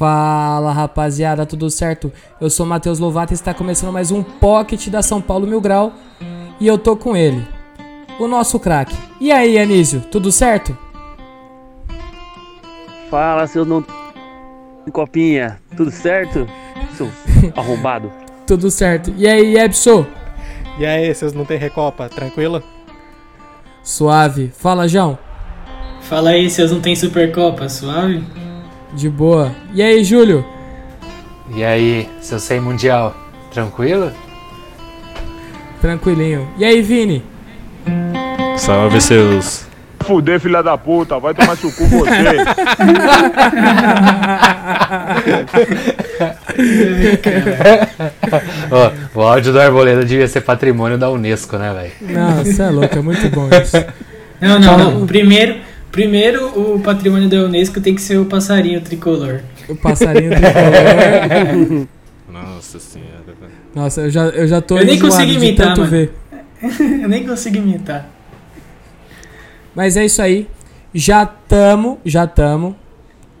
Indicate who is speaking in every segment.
Speaker 1: Fala rapaziada, tudo certo? Eu sou Matheus Lovato e está começando mais um Pocket da São Paulo Mil Grau e eu tô com ele, o nosso craque. E aí, Anísio, tudo certo?
Speaker 2: Fala, seus não. Copinha, tudo certo? Seu arrombado.
Speaker 1: Tudo certo. E aí, Ebso?
Speaker 3: E aí, vocês não tem recopa, tranquilo?
Speaker 1: Suave. Fala, João.
Speaker 4: Fala aí, seus não tem Supercopa, suave?
Speaker 1: De boa. E aí, Júlio?
Speaker 5: E aí, seu 100 mundial, tranquilo?
Speaker 1: Tranquilinho. E aí, Vini?
Speaker 6: Salve seus.
Speaker 7: Fuder, filha da puta, vai tomar seu cu você.
Speaker 5: Ó, o áudio do Arboleda devia ser patrimônio da Unesco, né, velho?
Speaker 1: Não, você é louco, é muito bom isso.
Speaker 4: Não, não, não. Primeiro, primeiro o patrimônio da Unesco tem que ser o passarinho tricolor.
Speaker 1: O passarinho tricolor.
Speaker 6: Nossa senhora.
Speaker 1: Nossa, eu já, eu já tô
Speaker 4: Eu nem
Speaker 1: de
Speaker 4: imitar,
Speaker 1: tanto
Speaker 4: mano.
Speaker 1: ver.
Speaker 4: Eu nem consigo imitar.
Speaker 1: Mas é isso aí. Já tamo, já tamo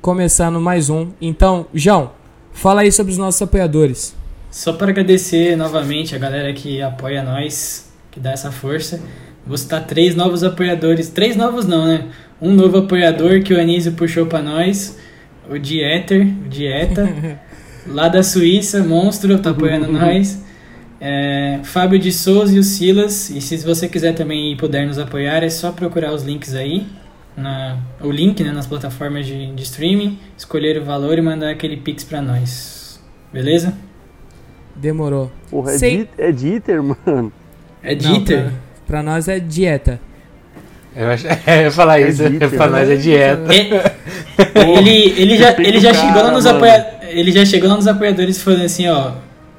Speaker 1: começando mais um. Então, João, fala aí sobre os nossos apoiadores.
Speaker 4: Só para agradecer novamente a galera que apoia nós, que dá essa força. Vou citar três novos apoiadores. Três novos não, né? Um novo apoiador que o Anísio puxou para nós. O Dieter, o Dieta. lá da Suíça, monstro, tá apoiando nós. É, Fábio de Souza e o Silas. E se você quiser também e puder nos apoiar, é só procurar os links aí. Na, o link né, nas plataformas de, de streaming, escolher o valor e mandar aquele pix pra nós. Beleza?
Speaker 1: Demorou.
Speaker 2: Porra, é,
Speaker 1: Sei-
Speaker 2: Di- é Dieter, mano.
Speaker 4: É
Speaker 1: Não,
Speaker 4: Dieter?
Speaker 1: pra, pra nós é dieta.
Speaker 5: Eu, ach... eu ia falar isso,
Speaker 2: Dieter,
Speaker 5: pra nós é dieta.
Speaker 4: É- ele, ele já, ele já
Speaker 2: o
Speaker 4: chegou nos apoia, ele já chegou nos apoiadores falando assim, ó,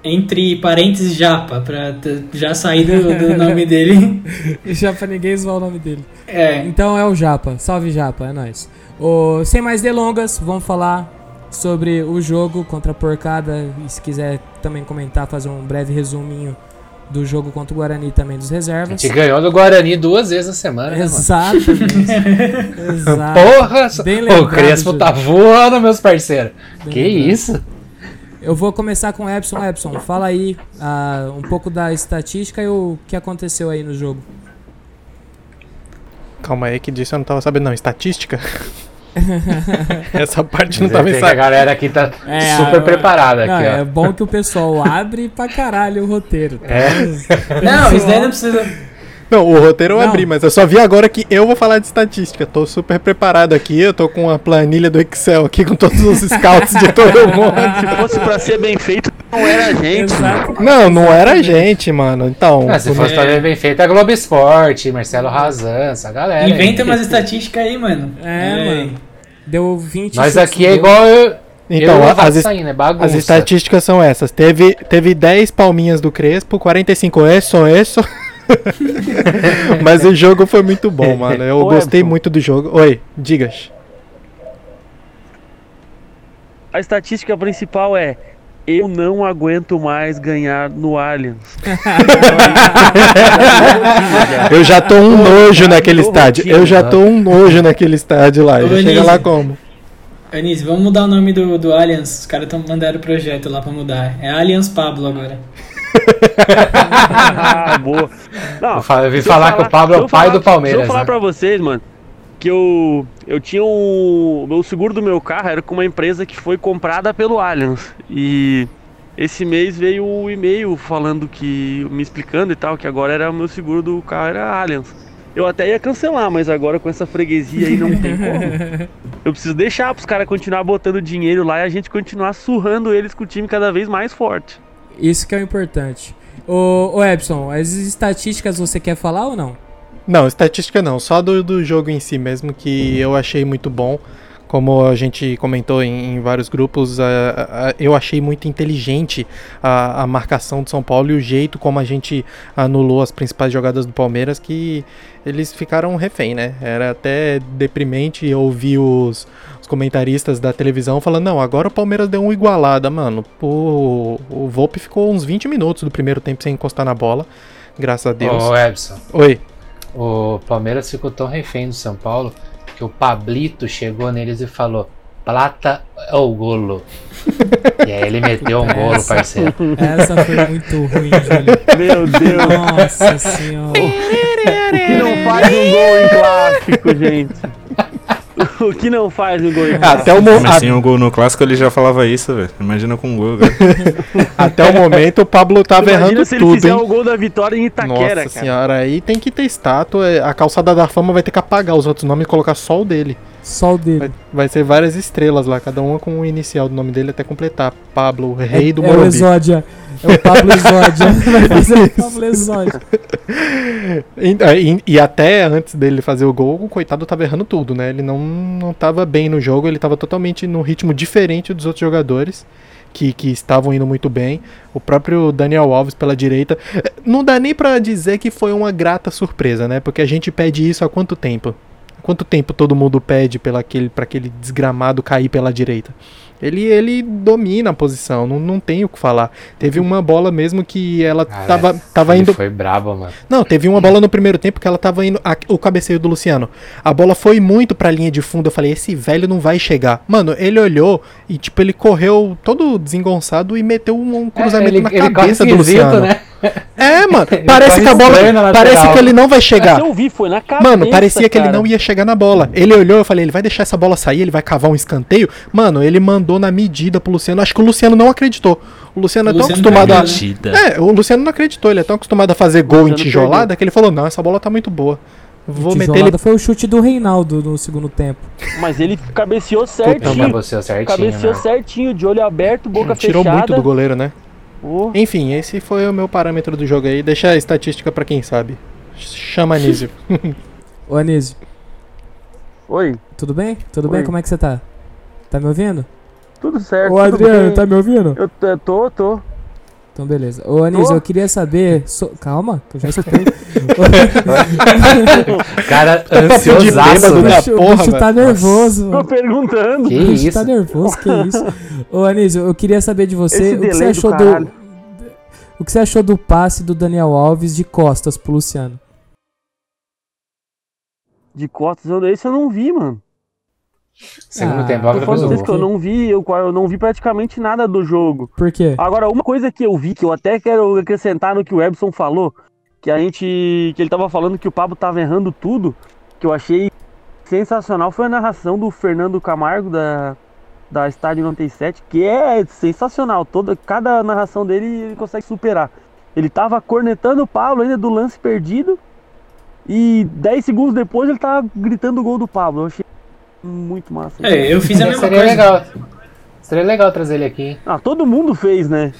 Speaker 4: entre parênteses japa, pra já sair do, do nome dele.
Speaker 1: Já pra ninguém zoar o nome dele.
Speaker 4: É,
Speaker 1: Então é o Japa. Salve Japa, é nóis. Ô, sem mais delongas, vamos falar sobre o jogo contra a porcada. E se quiser também comentar, fazer um breve resuminho do jogo contra o Guarani também dos
Speaker 5: A
Speaker 1: reservas.
Speaker 5: gente ganhou do Guarani duas vezes na semana, né, mano?
Speaker 1: Exatamente. Exato.
Speaker 5: Porra!
Speaker 1: Bem
Speaker 5: o
Speaker 1: lembrado,
Speaker 5: Crespo
Speaker 1: Júlio.
Speaker 5: tá voando, meus parceiros.
Speaker 1: Bem
Speaker 5: Que
Speaker 1: lembrado.
Speaker 5: isso?
Speaker 1: Eu vou começar com o Epson. Epson, fala aí ah, um pouco da estatística e o que aconteceu aí no jogo.
Speaker 3: Calma aí que disso eu não tava sabendo não. Estatística? Essa parte não tava em
Speaker 5: a galera aqui tá
Speaker 1: É,
Speaker 5: super
Speaker 1: a-
Speaker 5: preparada
Speaker 1: Não,
Speaker 5: aqui,
Speaker 1: é
Speaker 5: ó.
Speaker 1: bom que o pessoal abre pra caralho o roteiro. Tá?
Speaker 5: É.
Speaker 4: não, isso daí não precisa...
Speaker 3: Não, o roteiro eu
Speaker 1: Não.
Speaker 3: abri, mas eu só vi agora que eu vou falar de estatística. Tô super preparado aqui, eu tô com uma planilha do Excel aqui com todos os scouts de todo mundo.
Speaker 2: Se fosse pra ser bem feito, não era a gente.
Speaker 1: Exato.
Speaker 3: Não, não era a gente, mano. Então,
Speaker 5: Ah, se fosse fazer bem feito, é Globo Esporte, Marcelo Razan, essa galera. aí.
Speaker 4: Inventa umas estatísticas aí, mano.
Speaker 1: É, mano. Deu 20
Speaker 5: Nós
Speaker 1: chutes
Speaker 5: aqui é igual eu.
Speaker 3: então
Speaker 5: eu
Speaker 3: as,
Speaker 5: saindo, é
Speaker 3: as estatísticas são essas. Teve, teve 10 palminhas do Crespo, 45 isso, isso. mas o jogo foi muito bom, mano. Eu
Speaker 2: Ô,
Speaker 3: gostei muito do jogo. Oi, digas.
Speaker 2: A estatística principal é: eu não aguento mais ganhar no Allianz.
Speaker 3: Eu já tô um nojo naquele estádio. Eu já tô um nojo naquele estádio lá. Já chega lá como?
Speaker 4: Anísio, vamos mudar o nome do, do Allianz. Os caras estão mandando o projeto lá pra mudar. É Allianz Pablo agora.
Speaker 2: ah, boa. Não,
Speaker 5: Eu vim
Speaker 2: eu
Speaker 5: falar que o Pablo é o pai
Speaker 2: falar-
Speaker 5: do Palmeiras,
Speaker 2: Se eu falar
Speaker 5: né?
Speaker 2: pra vocês, mano, que eu, eu tinha um. O seguro do meu carro era com uma empresa que foi comprada pelo Allianz. E esse mês veio o e-mail falando que. me explicando e tal, que agora era o meu seguro do carro era Allianz. Eu até ia cancelar, mas agora com essa freguesia aí não tem como. Eu preciso deixar pros caras continuar botando dinheiro lá e a gente continuar surrando eles com o time cada vez mais forte.
Speaker 1: Isso que é o importante. Ô, ô Epson, as estatísticas você quer falar ou não?
Speaker 3: Não, estatística não. Só do, do jogo em si mesmo, que eu achei muito bom. Como a gente comentou em, em vários grupos, a- a- eu achei muito inteligente a, a marcação do São Paulo e o jeito como a gente anulou as principais jogadas do Palmeiras, que eles ficaram refém, né? Era até deprimente ouvir os, os comentaristas da televisão falando: não, agora o Palmeiras deu uma igualada, mano. O, o Volpe ficou uns 20 minutos do primeiro tempo sem encostar na bola, graças a Deus.
Speaker 5: Ô, Ebson,
Speaker 3: Oi.
Speaker 5: O Palmeiras ficou tão refém do São Paulo que o Pablito chegou neles e falou: Plata é o golo. e aí ele meteu um golo,
Speaker 1: Essa.
Speaker 5: parceiro.
Speaker 1: Essa foi muito ruim, Júlio.
Speaker 2: Meu Deus.
Speaker 1: Nossa senhora.
Speaker 2: Não faz um gol em clássico, gente? O que não faz um gol?
Speaker 3: Até o,
Speaker 6: Mas sem o gol no clássico ele já falava isso, velho. Imagina com um gol, velho.
Speaker 3: até o momento o Pablo tava
Speaker 2: Imagina
Speaker 3: errando
Speaker 2: se ele
Speaker 3: tudo,
Speaker 2: fizer
Speaker 3: hein?
Speaker 2: o gol da vitória em Itaquera,
Speaker 3: Nossa
Speaker 2: cara.
Speaker 3: senhora, aí tem que ter estátua. é, A calçada da fama vai ter que apagar os outros nomes e colocar só o dele.
Speaker 1: Só o dele.
Speaker 3: Vai, vai ser várias estrelas lá, cada uma com o inicial do nome dele até completar. Pablo, rei do
Speaker 1: é o
Speaker 3: Morumbi.
Speaker 1: Exódia. É o Pablo Exódia. Vai fazer o Pablo Exódia.
Speaker 3: E, e- e até antes dele fazer o gol, o coitado tava errando tudo, né? Ele não, não tava bem no jogo, ele tava totalmente num ritmo diferente dos outros jogadores. Que, que estavam indo muito bem. O próprio Daniel Alves pela direita. Eh, Não dá nem pra dizer que foi uma grata surpresa, né? Porque a gente pede isso há quanto tempo? Há quanto tempo todo mundo pede pela aquele, pra aquele desgramado cair pela direita? Ele, ele domina a posição, não, não tem o que falar. Teve uma bola mesmo que ela
Speaker 5: Cara,
Speaker 3: tava, tava indo.
Speaker 5: foi brabo, mano.
Speaker 3: Não, teve uma bola no primeiro tempo que ela tava indo. a- o cabeceio do Luciano. A bola foi muito pra linha de fundo. Eu falei, esse velho não vai chegar. Mano, ele olhou e, tipo, ele correu todo desengonçado e meteu um, um cruzamento
Speaker 5: É, ele,
Speaker 3: na
Speaker 5: ele
Speaker 3: cabeça do Luciano.
Speaker 5: né?
Speaker 3: É, mano. Parece que a bola. Parece que ele não vai chegar.
Speaker 2: Mas eu vi, foi na cabeça,
Speaker 3: Mano, parecia que ele não ia chegar na bola. Ele olhou, eu falei, ele vai deixar essa bola sair, ele vai cavar um escanteio. Mano, ele mandou na medida pro Luciano. Acho que o Luciano não acreditou. O Luciano é tão
Speaker 4: Luciano
Speaker 3: acostumado a.
Speaker 4: perdeu,
Speaker 6: Mentira.
Speaker 3: É, o Luciano não acreditou, ele é tão acostumado a fazer gol em tijolada que ele falou: não, essa bola tá muito boa. Vou meter ele.
Speaker 1: Tijolada foi o chute do Reinaldo no segundo tempo.
Speaker 2: Mas ele cabeceou
Speaker 5: Então
Speaker 2: certinho.
Speaker 5: cabeceou certinho,
Speaker 2: Cabeceou
Speaker 5: né?
Speaker 2: certinho, de olho aberto, boca
Speaker 3: Tirou
Speaker 2: fechada.
Speaker 3: muito do goleiro, né?
Speaker 2: Pô,
Speaker 3: Enfim, esse foi o meu parâmetro do jogo aí. Deixa a estatística pra quem sabe. Chama Anísio.
Speaker 1: Ô Anísio,
Speaker 2: Oi,
Speaker 1: tudo bem? Tudo bem?
Speaker 2: Oi.
Speaker 1: Como é que você tá? Tá me ouvindo?
Speaker 2: tudo certo.
Speaker 1: Ô Adriano,
Speaker 2: bem.
Speaker 1: tá me ouvindo?
Speaker 2: Eu tô, tô, tô.
Speaker 1: Então beleza. Ô Anísio, eu queria saber. so- Calma, que eu já escutei.
Speaker 5: Cara
Speaker 3: Tá
Speaker 5: ansiosaço, né?
Speaker 1: o bicho,
Speaker 3: porra,
Speaker 1: o bicho tá nervoso.
Speaker 2: Tô perguntando.
Speaker 5: Que
Speaker 1: O bicho
Speaker 5: isso?
Speaker 1: tá nervoso, que isso. Ô Anísio, eu queria saber de você
Speaker 2: Esse
Speaker 1: o que você
Speaker 2: do
Speaker 1: achou do.
Speaker 2: caralho.
Speaker 1: O que você achou do passe do Daniel Alves de costas pro Luciano?
Speaker 2: De costas, esse eu não vi, mano.
Speaker 5: Segundo
Speaker 1: Ah,
Speaker 5: tempo,
Speaker 2: Eu
Speaker 5: depois gol.
Speaker 2: que eu não vi, eu, eu não vi praticamente nada do jogo.
Speaker 1: Por quê?
Speaker 2: Agora, uma coisa que eu vi, que eu até quero acrescentar no que o Ebson falou, que a gente. que ele tava falando que o Pablo tava errando tudo, que eu achei sensacional, foi a narração do Fernando Camargo da, da Estádio 97, que é sensacional. Toda, cada narração dele ele consegue superar. Ele tava cornetando o Pablo ainda do lance perdido. E 10 segundos depois ele tava gritando o gol do Pablo. Eu achei muito massa.
Speaker 4: É, eu fiz a mesma
Speaker 5: Seria
Speaker 4: coisa.
Speaker 5: legal. Seria legal trazer ele aqui.
Speaker 2: Ah, todo mundo fez, né?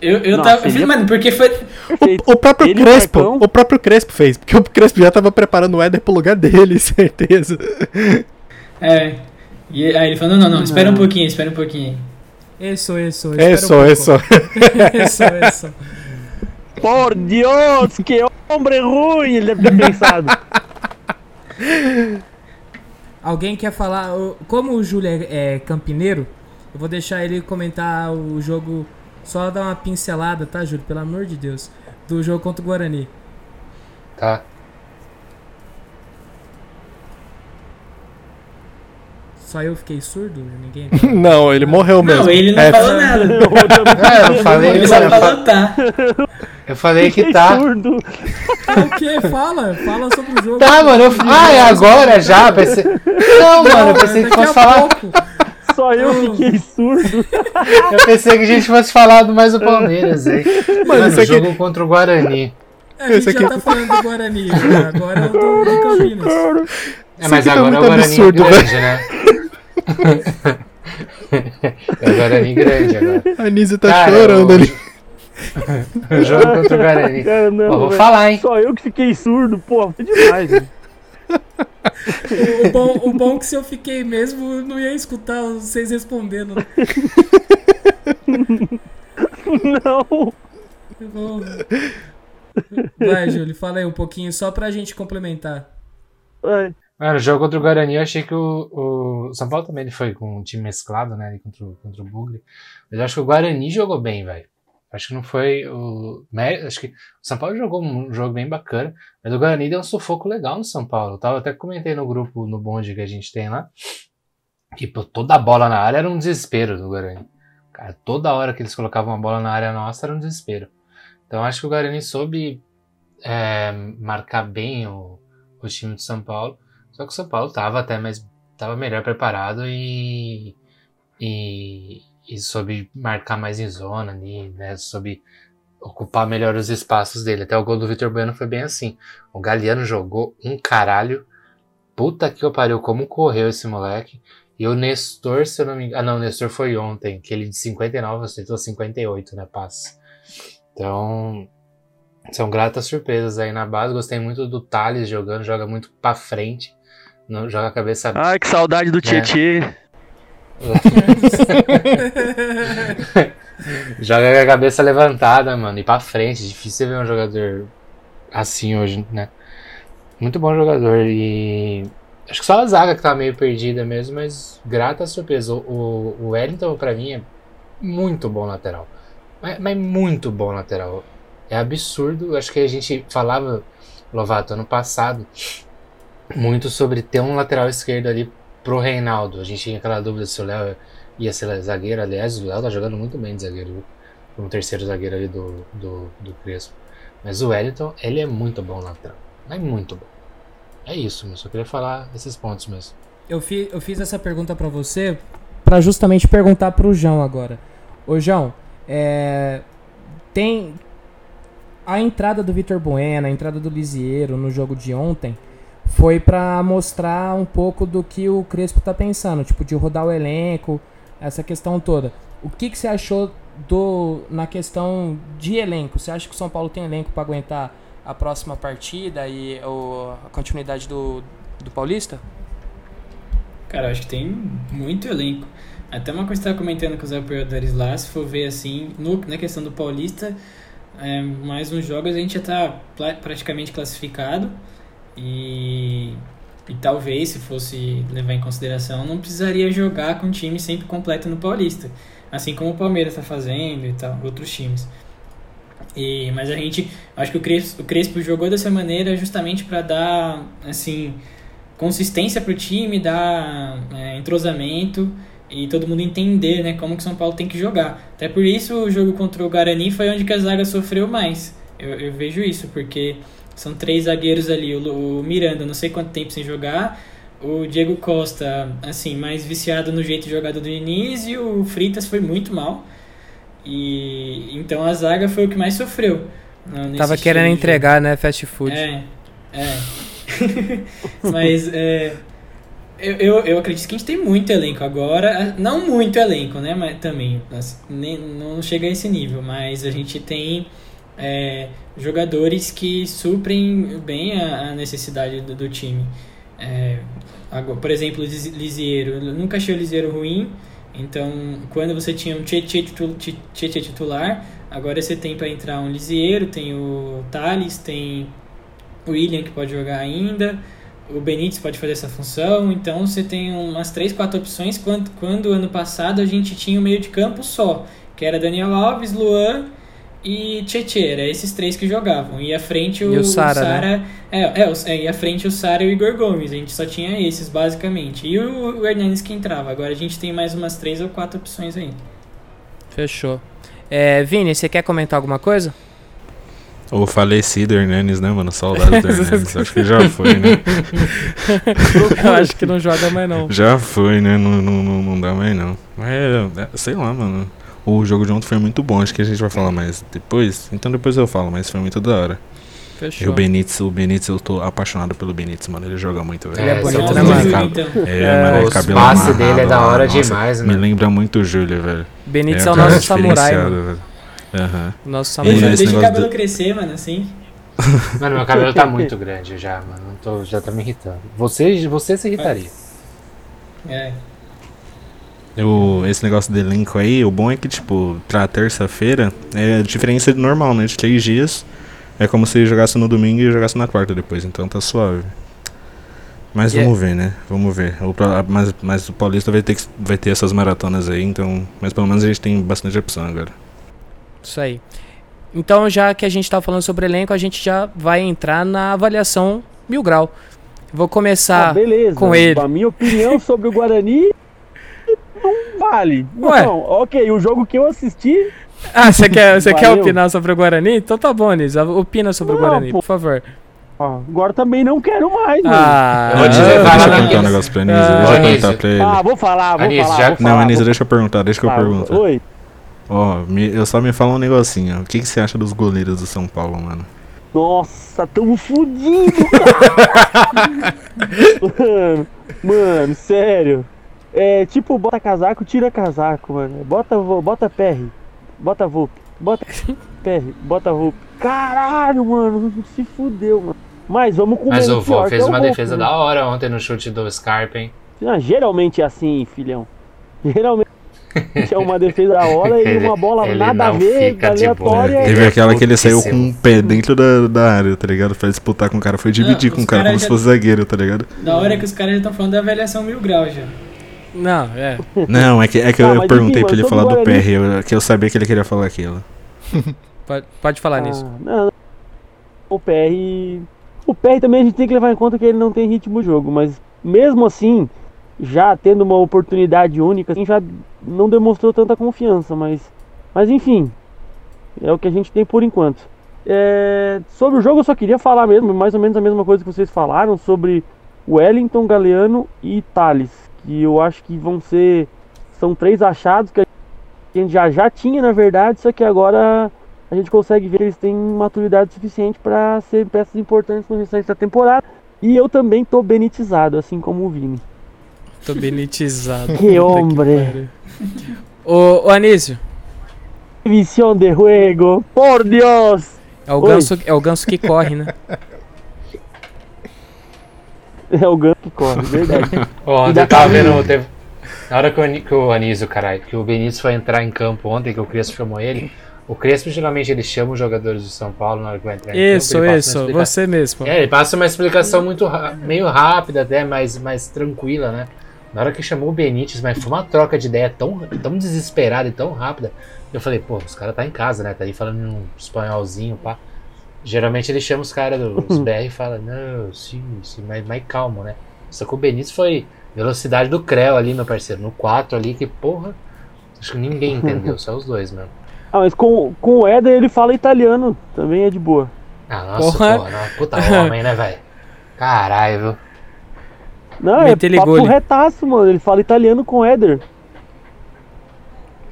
Speaker 4: Eu, eu
Speaker 2: Nossa,
Speaker 4: tava.
Speaker 2: Seria-
Speaker 4: mano, porque foi.
Speaker 2: Perfeito.
Speaker 3: O próprio
Speaker 2: Ele o
Speaker 3: Crespo,
Speaker 2: Marcão.
Speaker 3: o próprio Crespo fez, porque o Crespo já tava preparando o Éder pro lugar dele, certeza.
Speaker 4: É. E aí ele falou: não, não, não, espera um pouquinho, espera um pouquinho.
Speaker 1: Isso, isso.
Speaker 3: Isso, isso.
Speaker 1: Isso, isso.
Speaker 2: Por Deus, que homem ruim! Ele deve ter pensado.
Speaker 1: Alguém quer falar. Como o Júlio é, é campineiro, eu vou deixar ele comentar o jogo. Só dar uma pincelada, tá, Júlio? Pelo amor de Deus. Do jogo contra o Guarani.
Speaker 5: Tá.
Speaker 1: Só eu fiquei surdo? Ninguém.
Speaker 3: Não, ele morreu mesmo.
Speaker 4: Não, ele não
Speaker 3: É,
Speaker 4: falou nada.
Speaker 5: É, eu falei,
Speaker 4: Ele só
Speaker 5: fa-
Speaker 4: falou tá.
Speaker 5: eu falei que tá.
Speaker 2: surdo.
Speaker 1: o que? Fala, fala sobre o jogo.
Speaker 5: Tá, mano. Eu... Ah, é agora já? Pensei... Não, mano, eu pensei que fosse falar.
Speaker 1: pouco.
Speaker 2: Só eu fiquei surdo.
Speaker 5: Eu pensei que a gente fosse falar do mais do Palmeiras aí. Mano,
Speaker 3: aqui-
Speaker 5: jogo contra o Guarani.
Speaker 1: A gente
Speaker 3: Esse
Speaker 1: já
Speaker 3: aqui-
Speaker 1: tá falando do Guarani. né? Agora eu tô do Campinas.
Speaker 5: É, mas
Speaker 3: aqui tá
Speaker 5: agora é o Guarani
Speaker 3: absurdo,
Speaker 5: grande, né? é o Guarani grande agora.
Speaker 3: A Anísio tá
Speaker 5: Cara,
Speaker 3: chorando
Speaker 5: o-
Speaker 3: ali.
Speaker 5: O jogo contra o Guarani.
Speaker 2: Cara, não,
Speaker 5: Pô, vou
Speaker 2: velho.
Speaker 5: falar, hein?
Speaker 2: Só eu que fiquei surdo. Pô, foi demais.
Speaker 1: O, o bom, o bom é que se eu fiquei mesmo, eu não ia escutar vocês respondendo.
Speaker 2: Não.
Speaker 1: Vou- Vai, Júlio, fala aí um pouquinho, só pra gente complementar.
Speaker 2: Ai,
Speaker 5: Mano, o jogo contra o Guarani, eu achei que o, o São Paulo também ele foi com um time mesclado, né? Contra o, contra o Bugre. Mas eu acho que o Guarani jogou bem, velho. Acho que não foi o. Acho que o São Paulo jogou um jogo bem bacana, mas o Guarani deu um sufoco legal no São Paulo. Eu tava até comentei no grupo, no bonde que a gente tem lá, que pô, toda a bola na área era um desespero do Guarani. Cara, toda hora que eles colocavam uma bola na área nossa era um desespero. Então acho que o Guarani soube é, marcar bem o, o time de São Paulo. Só que o São Paulo tava até mais. tava melhor preparado e. e, e soube marcar mais em zona ali, né? Soube ocupar melhor os espaços dele. Até o gol do Vitor Bueno foi bem assim. O Galeano jogou um caralho. Puta que eu pariu, como correu esse moleque. E o Nestor, se eu não me engano. Ah, não, o Nestor foi ontem, que ele de 59 acertou 58, né? Passe. Então. São gratas surpresas aí na base. Gostei muito do Thales jogando, joga muito pra frente. Não, joga a cabeça.
Speaker 2: ai, que saudade do Tietê.
Speaker 5: joga com a cabeça levantada, mano, e pra frente. Difícil ver um jogador assim hoje, né? Muito bom jogador e. Acho que só a zaga que tá meio perdida mesmo, mas grata surpresa. O, o, o Wellington, pra mim, é muito bom lateral. Mas, mas muito bom lateral. É absurdo. Acho que a gente falava, Lovato, ano passado, muito sobre ter um lateral esquerdo ali pro Reinaldo. A gente tinha aquela dúvida se o Léo ia ser zagueiro. Aliás, o Léo tá jogando muito bem de zagueiro? Como terceiro zagueiro ali do, do, do Crespo. Mas o Wellington, ele é muito bom lateral. É muito bom. É isso, mas só queria falar esses pontos mesmo.
Speaker 1: Eu, fi, eu fiz essa pergunta pra você pra justamente perguntar pro João agora. Ô, João, é, tem a entrada do Vitor Bueno, a entrada do Lisieiro no jogo de ontem foi pra mostrar um pouco do que o Crespo tá pensando, tipo de rodar o elenco, essa questão toda. O que, que você achou do na questão de elenco? Você acha que o São Paulo tem elenco pra aguentar a próxima partida e o, a continuidade do, do Paulista?
Speaker 4: Cara, acho que tem muito elenco. Até uma coisa que estava comentando com os apoiadores lá, se for ver assim, no, na questão do Paulista, é, mais uns jogos a gente já está praticamente classificado e, e talvez, se fosse levar em consideração, não precisaria jogar com um time sempre completo no Paulista. Assim como o Palmeiras está fazendo e tal, outros times. E, mas a gente, acho que o Crespo, o Crespo jogou dessa maneira justamente para dar, assim, consistência para o time, dar é, entrosamento e todo mundo entender, né, como que São Paulo tem que jogar. Até por isso o jogo contra o Guarani foi onde a zaga sofreu mais. Eu, eu vejo isso, porque são três zagueiros ali, o, o Miranda, não sei quanto tempo sem jogar, o Diego Costa, assim, mais viciado no jeito de jogada do Diniz e o Fritas foi muito mal. E então a zaga foi o que mais sofreu. né,
Speaker 1: Tava querendo
Speaker 4: de
Speaker 1: entregar, né, fast food.
Speaker 4: É, é. Mas é, eu, eu, eu acredito que a gente tem muito elenco agora. Não muito elenco, né? Mas também. assim, nem, não chega a esse nível. Mas a gente tem é, jogadores que suprem bem a, a necessidade do, do time. É, agora, por exemplo, Lisieiro. Eu nunca achei o Lisieiro ruim. Então, quando você tinha um Tietchan titu- Ti- Tietchan titular, agora você tem para entrar um Lisieiro, tem o Thales, tem o William que pode jogar ainda, o Benítez pode fazer essa função, então você tem umas 3, 4 opções, quando, quando ano passado a gente tinha o meio de campo só, que era Daniel Alves, Luan e Tietchan, era esses três que jogavam, e à frente o,
Speaker 1: E o Sara,
Speaker 4: Sara- é, é, o- é, e à frente o Sara e o Igor Gomes, a gente só tinha esses basicamente, e o, o Hernandes que entrava, agora a gente tem mais umas 3 ou 4 opções aí.
Speaker 1: Fechou. É, Vini, você quer comentar alguma coisa?
Speaker 6: O falecido Hernanes, né, mano? Saudades do Hernanes. Acho que já foi, né?
Speaker 1: Eu acho que não joga mais não.
Speaker 6: Já foi, né? Não, não, não, não dá mais, não. Mas, é, é, sei lá, mano. O jogo de ontem foi muito bom. Acho que a gente vai falar mais depois. Então depois eu falo, mas foi muito da hora. E
Speaker 1: Fechou.
Speaker 6: o Benítez, o Benítez, eu tô apaixonado pelo Benítez, mano. Ele joga muito, velho.
Speaker 1: Ele é
Speaker 5: É,
Speaker 1: bonito, né,
Speaker 5: o
Speaker 1: mano?
Speaker 4: Então.
Speaker 6: É,
Speaker 1: É,
Speaker 6: mano,
Speaker 5: os
Speaker 6: cabelo
Speaker 5: passes dele
Speaker 6: amarrado
Speaker 5: é da hora
Speaker 6: nossa,
Speaker 5: demais,
Speaker 6: Me
Speaker 5: mano.
Speaker 6: lembra muito o Júlio, velho.
Speaker 1: Benítez
Speaker 6: é
Speaker 1: é, o nosso samurai, mano.
Speaker 6: velho. Aham.
Speaker 1: Nosso
Speaker 6: E
Speaker 1: samurai.
Speaker 4: Deixa,
Speaker 6: esse
Speaker 4: deixa o cabelo
Speaker 6: do-
Speaker 4: crescer, mano, assim.
Speaker 5: Mano, meu cabelo tá muito grande já, mano. Tô, já tá me irritando. Você, você se irritaria.
Speaker 4: É.
Speaker 6: O, esse negócio do elenco aí, o bom é que, tipo, pra terça-feira é a diferença normal, né? De três dias. É como se jogasse no domingo e jogasse na quarta depois, então tá suave. Mas
Speaker 1: E é-
Speaker 6: vamos ver, né? Vamos ver. O, mas, mas o Paulista vai ter, que, vai ter essas maratonas aí, então. Mas pelo menos a gente tem bastante opção agora.
Speaker 1: Isso aí. Então, já que a gente tá falando sobre elenco, a gente já vai entrar na avaliação mil grau. Vou
Speaker 2: Ah,
Speaker 1: começar.
Speaker 2: beleza.
Speaker 1: com ele.
Speaker 2: A minha opinião sobre o Guarani não vale.
Speaker 1: Ué.
Speaker 2: Não, ok, o jogo que eu assisti.
Speaker 1: Ah, você quer, você quer opinar sobre o Guarani? Então tá bom, Nis. Opina sobre o
Speaker 2: Não,
Speaker 1: Guarani,
Speaker 2: pô.
Speaker 1: por favor.
Speaker 2: ó, agora também não quero mais, mano.
Speaker 1: Ah,
Speaker 5: Eu vou dizer, vai lá
Speaker 6: perguntar um negócio pra Anísio.
Speaker 1: Ah,
Speaker 6: deixa eu perguntar pra ele.
Speaker 2: Ah, vou falar, vou
Speaker 5: Anísio,
Speaker 2: falar.
Speaker 5: já-
Speaker 2: vou falar,
Speaker 6: Não, Anísio,
Speaker 2: vou
Speaker 6: deixa eu perguntar, deixa que eu
Speaker 2: falar.
Speaker 6: pergunto.
Speaker 2: Oi.
Speaker 6: Ó, me- eu só me fala um negocinho. O que, que você acha dos goleiros do São Paulo, mano?
Speaker 2: Nossa, tamo fudido, cara. mano, mano, sério. É tipo, bota casaco, tira casaco, mano. Bota, bota PR, bota VUP, bota PR, bota VUP. Caralho, mano, se fudeu, mano. Mas vamos com
Speaker 5: Mas
Speaker 2: menos
Speaker 5: o Vô fez
Speaker 2: é o
Speaker 5: uma
Speaker 2: Volpe,
Speaker 5: defesa
Speaker 2: né?
Speaker 5: da hora ontem no chute do Scarpa, hein?
Speaker 2: Ah, geralmente é assim, filhão. Geralmente é uma defesa da hora e uma bola
Speaker 5: ele
Speaker 2: nada a
Speaker 5: não
Speaker 2: ver,
Speaker 5: fica de boa.
Speaker 2: aleatória.
Speaker 6: Teve aquela que ele saiu com um pé dentro da, da área, tá ligado? Pra disputar com o cara. Foi dividir
Speaker 4: Não,
Speaker 6: com o
Speaker 4: os
Speaker 6: cara,
Speaker 4: caras
Speaker 6: como
Speaker 4: já-
Speaker 6: se fosse zagueiro, tá ligado?
Speaker 4: Da hora que os caras já estão falando da avaliação mil graus já.
Speaker 1: Não, é.
Speaker 6: Não, é que, é que
Speaker 2: Tá,
Speaker 6: eu
Speaker 2: mas
Speaker 6: perguntei
Speaker 2: enfim,
Speaker 6: pra ele falar do
Speaker 2: o
Speaker 6: PR, eu, que eu sabia que ele queria falar aquilo.
Speaker 1: Pode, pode falar nisso.
Speaker 2: Ah, não, o PR. O PR também a gente tem que levar em conta que ele não tem ritmo de jogo, mas mesmo assim, já tendo uma oportunidade única, assim, já não demonstrou tanta confiança, mas. Mas enfim. É o que a gente tem por enquanto. É, sobre o jogo eu só queria falar mesmo, mais ou menos a mesma coisa que vocês falaram sobre Wellington, Galeano e Thales. Que eu acho que vão ser. São três achados que a gente já, já tinha, na verdade, só que agora a gente consegue ver que eles têm maturidade suficiente para ser peças importantes no restante da temporada. E eu também tô benitizado, assim como o Vini.
Speaker 1: Tô benitizado.
Speaker 2: Que homem.
Speaker 1: Ô, ô Anísio,
Speaker 2: Visão de juego, por Deus!
Speaker 1: é o,
Speaker 2: Oi.
Speaker 1: ganso, é o ganso que corre, né?
Speaker 2: É o Gano que corre, verdade.
Speaker 5: Ó, ontem eu tava vendo. Teve, na hora que o, que o Anísio, caralho, que o Benício foi entrar em campo ontem, que o Crespo chamou ele. O Crespo geralmente ele chama os jogadores do São Paulo na hora que vai entrar em
Speaker 1: Isso,
Speaker 5: campo.
Speaker 1: isso,
Speaker 5: explica-
Speaker 1: você mesmo.
Speaker 5: É, ele passa uma explicação muito ra- meio rápida, até, mais, mais tranquila, né? Na hora que chamou o Benítez, mas foi uma troca de ideia tão, tão desesperada e tão rápida. Eu falei, pô, os caras tá em casa, né? Tá aí falando um espanholzinho, pá. Geralmente ele chama os caras dos BR e fala, não, sim, sim, mas mais calmo, né? Só que o Benítez foi velocidade do Creu ali, meu parceiro, no 4 ali, que porra. Acho que ninguém entendeu, só os dois mesmo.
Speaker 2: Ah, mas com, com o Éder ele fala italiano, também é de boa.
Speaker 5: Ah, nossa,
Speaker 1: Porra.
Speaker 5: porra, não, puta homem, né, velho? Caralho, viu?
Speaker 2: Não, é
Speaker 1: Metele
Speaker 2: papo retaço, mano. Ele fala italiano com o Éder.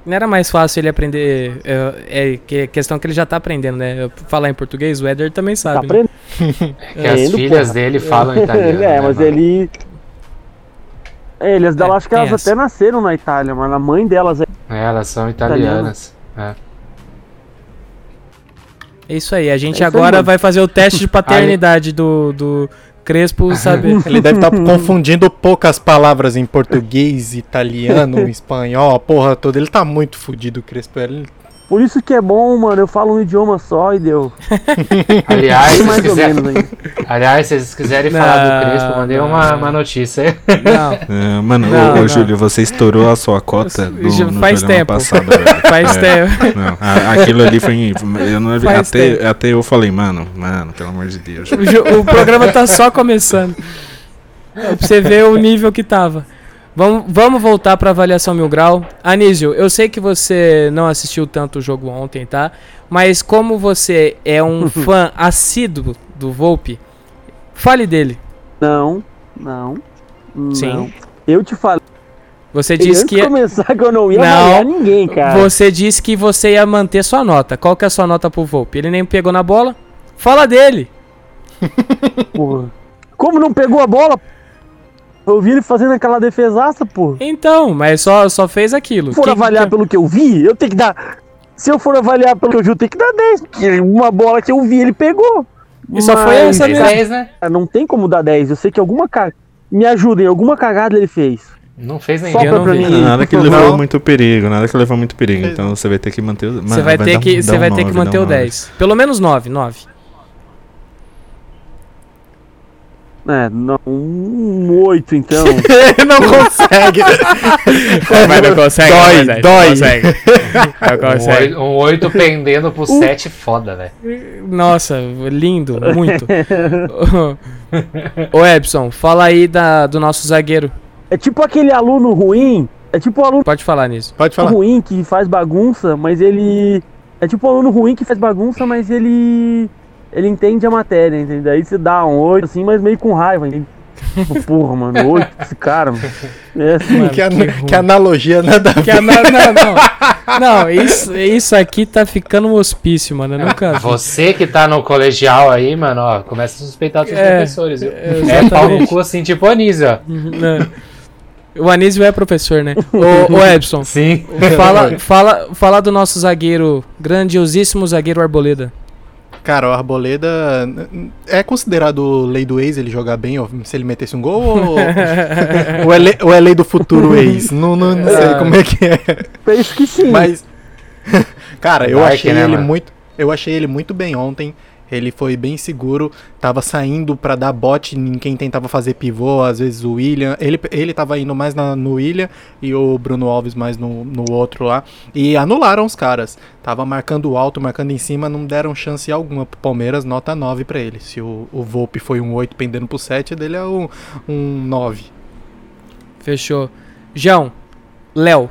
Speaker 1: Não era mais fácil ele aprender. É, é que questão que ele já tá aprendendo, né? Falar em português, o Eder também
Speaker 2: Tá
Speaker 1: sabe. né?
Speaker 2: aprendendo?
Speaker 5: Que as
Speaker 2: Entendo,
Speaker 5: filhas
Speaker 2: porra.
Speaker 5: dele falam italiano.
Speaker 2: é,
Speaker 5: né,
Speaker 2: mas
Speaker 5: mano?
Speaker 2: ele. É, eles
Speaker 1: É,
Speaker 2: acho que elas
Speaker 1: essa.
Speaker 2: até nasceram na Itália, mas a mãe delas é.
Speaker 5: É, elas são italianas. É.
Speaker 1: É isso aí. A gente
Speaker 2: É aí,
Speaker 1: agora
Speaker 2: mano.
Speaker 1: vai fazer o teste de paternidade do, do Crespo, sabe?
Speaker 3: Ele deve estar confundindo poucas palavras em português, italiano, espanhol, a porra toda. Ele tá muito fudido, Crespo. Ele...
Speaker 2: Por isso que é bom, mano. Eu falo um idioma só e deu.
Speaker 5: Aliás, se vocês
Speaker 2: mais ou
Speaker 5: quiserem,
Speaker 2: menos aí.
Speaker 5: aliás, se vocês quiserem
Speaker 1: Não,
Speaker 5: falar do Crespo, mandei uma,
Speaker 1: não.
Speaker 5: uma notícia aí.
Speaker 1: Não,
Speaker 6: É, mano,
Speaker 1: Não,
Speaker 6: ô, ô. Júlio, você estourou a sua cota do,
Speaker 1: Já
Speaker 6: no
Speaker 1: faz tempo.
Speaker 6: passado, velho.
Speaker 1: faz
Speaker 6: É.
Speaker 1: tempo.
Speaker 6: Não, a- aquilo ali foi. Eu não,
Speaker 1: Faz
Speaker 6: até, até eu falei, mano, mano, pelo amor de Deus.
Speaker 1: O, o programa tá só começando. É, pra você ver o nível que tava. Vamos, vamos voltar pra avaliação mil grau. Anísio, eu sei que você não assistiu tanto o jogo ontem, tá? Mas como você é um fã assíduo do Volpe, fale dele.
Speaker 2: Não, não. não.
Speaker 1: Sim.
Speaker 2: Eu te falei
Speaker 1: Você disse que
Speaker 2: começar que eu não ia
Speaker 1: Não.
Speaker 2: ninguém, cara.
Speaker 1: você disse que você ia manter sua nota. Qual que é a sua nota pro Volpe? Ele nem pegou na bola? Fala dele.
Speaker 2: Porra. Como não pegou a bola? Eu vi ele fazendo aquela defesaça, pô.
Speaker 1: Então, mas só, só fez aquilo.
Speaker 2: Se for
Speaker 1: Que-
Speaker 2: avaliar
Speaker 1: que-
Speaker 2: pelo que eu vi, eu tenho que dar. Se eu for avaliar pelo que eu vi, eu tenho que dar 10. Porque uma bola que eu vi, ele pegou.
Speaker 1: E só foi
Speaker 2: Mas,
Speaker 1: essa mesmo.
Speaker 5: 10, né?
Speaker 2: cara, não tem como dar 10. Eu sei que alguma cagada. Me ajudem, alguma cagada ele fez.
Speaker 5: Não fez ninguém.
Speaker 1: eu
Speaker 2: pra,
Speaker 1: não
Speaker 2: pra
Speaker 1: vi.
Speaker 2: mim.
Speaker 6: Nada que levou
Speaker 2: favor.
Speaker 6: muito perigo, nada que levou muito perigo. Então você vai ter que manter.
Speaker 1: Você vai ter que, você vai ter que manter o 10. Pelo menos 9, 9.
Speaker 2: É, não, um 8 então.
Speaker 3: não consegue.
Speaker 1: Mas não consegue,
Speaker 3: Dói,
Speaker 1: não
Speaker 3: dói.
Speaker 1: não consegue. Não
Speaker 5: Um
Speaker 1: consegue.
Speaker 5: oito- Um 8 pendendo pro 7, foda, velho.
Speaker 1: Nossa, lindo, muito. Ô Epson, fala aí da, do nosso zagueiro.
Speaker 2: é tipo aquele aluno ruim. É tipo o aluno
Speaker 1: Pode falar nisso.
Speaker 3: Pode falar.
Speaker 2: ruim que faz bagunça, mas ele. É tipo o aluno ruim que faz bagunça, mas ele. Ele entende a matéria, entendeu? Aí você dá um 8, assim, mas meio com raiva, entende? Tipo, Porra, mano, 8 esse cara, mano. É assim,
Speaker 1: Mano,
Speaker 3: que, an-
Speaker 1: que
Speaker 3: que analogia nada
Speaker 1: Que não, não, não. Não, isso, isso aqui tá ficando um hospício, mano. Eu nunca vi.
Speaker 5: Você que tá no colegial aí, mano, ó, começa a suspeitar dos seus
Speaker 1: É,
Speaker 5: professores, viu?
Speaker 1: é,
Speaker 5: É, pau no cu assim, tipo Anísio, ó.
Speaker 1: Não. O Anísio é professor, né? Ô, ô Epson,
Speaker 5: Sim.
Speaker 1: fala, fala, fala do nosso zagueiro, grandiosíssimo zagueiro Arboleda.
Speaker 3: Cara, o Arboleda é considerado lei do ex ele jogar bem, ó, se ele metesse um gol ou, ou, é, lei, ou é lei do futuro ex? Não, não, não sei
Speaker 1: Ah.
Speaker 3: como é que é.
Speaker 2: penso que sim.
Speaker 3: Mas, cara, eu
Speaker 5: Dark,
Speaker 3: achei
Speaker 5: né,
Speaker 3: ele
Speaker 5: mano?
Speaker 3: muito, eu achei ele muito bem ontem. Ele foi bem seguro, tava saindo pra dar bote em quem tentava fazer pivô, às vezes o William. Ele, ele tava indo mais na- no William e o Bruno Alves mais no, no outro lá. E anularam os caras. Tava marcando alto, marcando em cima, não deram chance alguma pro Palmeiras, nota 9 pra ele. Se o, o Volpe foi um 8 pendendo pro 7, dele é um, um 9.
Speaker 1: Fechou. João, Léo.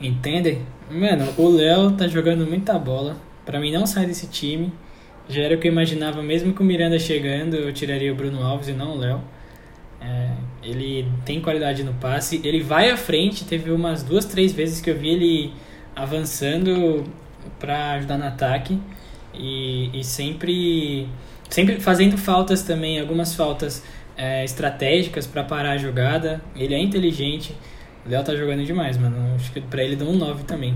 Speaker 4: Entendem? Mano, o Léo tá jogando muita bola. Pra mim não sai desse time. Já era o que eu imaginava, mesmo com o Miranda chegando, eu tiraria o Bruno Alves e não o Léo. É, ele tem qualidade no passe, ele vai à frente. Teve umas duas, três vezes que eu vi ele avançando pra ajudar no ataque e, e sempre, sempre fazendo faltas também, algumas faltas é, estratégicas pra parar a jogada. Ele é inteligente. O Léo tá jogando demais, mano. Acho que pra ele dá um 9 também.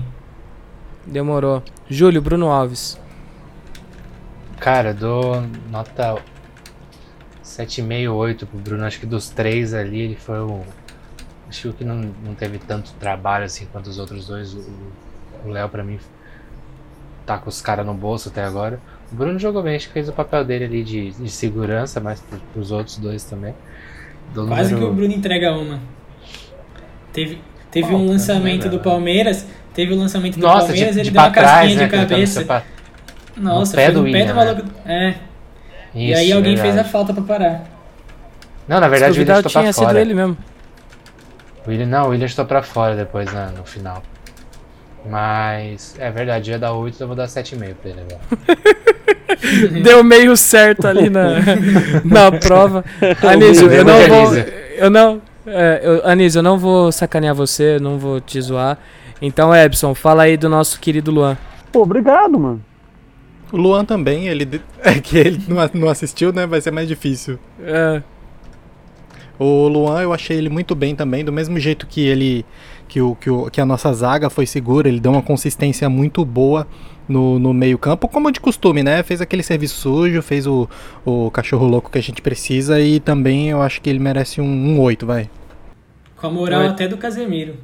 Speaker 1: Demorou. Júlio, Bruno Alves.
Speaker 5: Cara, eu dou nota 7,5, 8 pro Bruno. Acho que dos três ali, ele foi o. Acho que que não, não teve tanto trabalho assim quanto os outros dois. O Léo, pra mim, tá com os caras no bolso até agora. O Bruno jogou bem, acho que fez o papel dele ali de, de segurança, mas pro, pros outros dois também. Dou
Speaker 4: Quase que
Speaker 5: número-
Speaker 4: o Bruno entrega uma. Teve, teve um lançamento do
Speaker 5: né?
Speaker 4: Teve o lançamento do
Speaker 5: Nossa,
Speaker 4: Palmeiras,
Speaker 5: de,
Speaker 4: ele
Speaker 5: de
Speaker 4: deu uma
Speaker 5: trás,
Speaker 4: casquinha
Speaker 5: né?
Speaker 4: de
Speaker 5: tentando
Speaker 4: cabeça.
Speaker 5: separar.
Speaker 4: Nossa,
Speaker 5: pé
Speaker 4: foi
Speaker 5: do
Speaker 4: no pé do maluco. É. e
Speaker 5: Isso,
Speaker 4: aí alguém fez a
Speaker 5: verdade.
Speaker 4: falta pra parar.
Speaker 5: Não, na verdade o William
Speaker 1: duvidar,
Speaker 5: chutou pra
Speaker 1: tinha sido
Speaker 5: fora.
Speaker 1: ele mesmo.
Speaker 5: O William, não, o William chutou pra fora depois na- no final. Mas é verdade, ia dar 8, então eu vou dar 7,5 pra ele agora.
Speaker 1: Deu meio certo ali na, na prova. Anísio, eu não vou. Eu não. É, eu, Anísio, eu não vou sacanear você, não vou te zoar. Então, Epson, fala aí do nosso querido Luan.
Speaker 2: Pô, obrigado, mano.
Speaker 3: O Luan também, ele é que ele não assistiu, né? Vai ser mais difícil.
Speaker 1: É,
Speaker 3: O Luan, eu achei ele muito bem também, do mesmo jeito que ele que, o, que, o, que a nossa zaga foi segura, ele deu uma consistência muito boa no, no meio-campo, como de costume, né? Fez aquele serviço sujo, fez o, o cachorro louco que a gente precisa e também eu acho que ele merece um, um 8, vai.
Speaker 4: Com a moral
Speaker 1: Vai.
Speaker 4: até do Casemiro.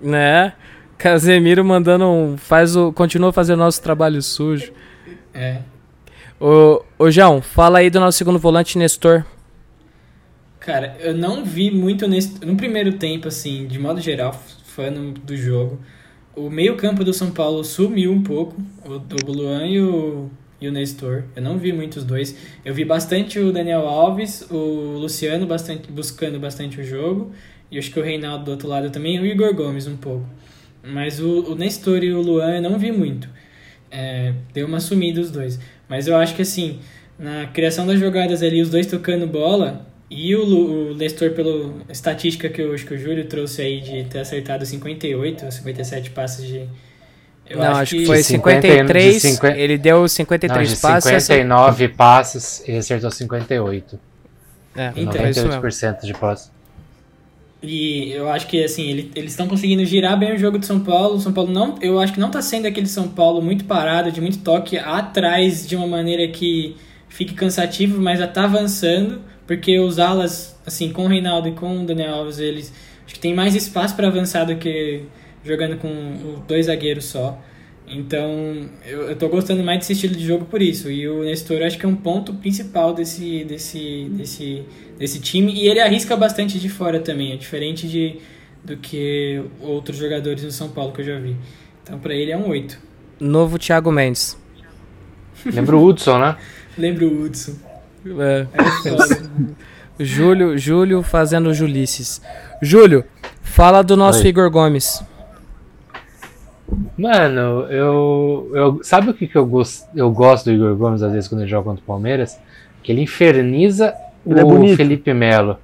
Speaker 1: né? Casemiro mandando um. Faz o. Continua fazendo nosso trabalho sujo.
Speaker 4: É.
Speaker 1: Ô, ô João, fala aí do nosso segundo volante, Nestor.
Speaker 4: Cara, eu não vi muito nesse, no primeiro tempo, assim, de modo geral, fã do jogo. O meio-campo do São Paulo sumiu um pouco, o do Luan e o, e o Nestor. Eu não vi muito os dois. Eu vi bastante o Daniel Alves, o Luciano bastante, buscando bastante o jogo. E acho que o Reinaldo do outro lado também, e o Igor Gomes um pouco. Mas o, o Nestor e o Luan eu não vi muito. É, deu uma sumida os dois. Mas eu acho que assim, na criação das jogadas ali, os dois tocando bola, e o, Lu- o Nestor, pela estatística que eu acho que o Júlio trouxe aí de ter acertado 58, 57 passes de. Eu
Speaker 1: não, acho que, foi
Speaker 5: De 50 e-
Speaker 1: 53.
Speaker 5: de 50
Speaker 1: Ele deu
Speaker 5: Não,
Speaker 1: 53
Speaker 5: de
Speaker 1: passes. essa-
Speaker 5: 59 passes, ele acertou 58.
Speaker 1: É,
Speaker 4: Então,
Speaker 1: é isso mesmo.
Speaker 5: 98% de passes.
Speaker 4: E eu acho que assim, ele, eles estão conseguindo girar bem o jogo do São Paulo. O São Paulo não, eu acho que não tá sendo aquele São Paulo muito parado, de muito toque atrás de uma maneira que fique cansativo, mas já tá avançando, porque os alas, assim, com o Reinaldo e com o Daniel Alves, eles acho que tem mais espaço para avançar do que jogando com dois zagueiros só. Então, eu, eu tô gostando mais desse estilo de jogo por isso. E o Nestor acho que é um ponto principal desse, desse, desse, desse time. E ele arrisca bastante de fora também. É diferente de, do que outros jogadores no São Paulo que eu já vi. Então, pra ele é um 8.
Speaker 1: Novo Thiago Mendes.
Speaker 5: Lembra o Hudson, né?
Speaker 4: Lembra o Hudson.
Speaker 1: É.
Speaker 4: É.
Speaker 1: Júlio, Júlio fazendo Julices. Júlio, fala do nosso
Speaker 5: Oi.
Speaker 1: Igor Gomes.
Speaker 5: Mano, eu, eu. Sabe o que, que eu, gosto, eu gosto do Igor Gomes às vezes quando ele joga contra o Palmeiras? Que ele inferniza
Speaker 2: Ele é
Speaker 5: o
Speaker 2: bonito.
Speaker 5: Felipe Melo.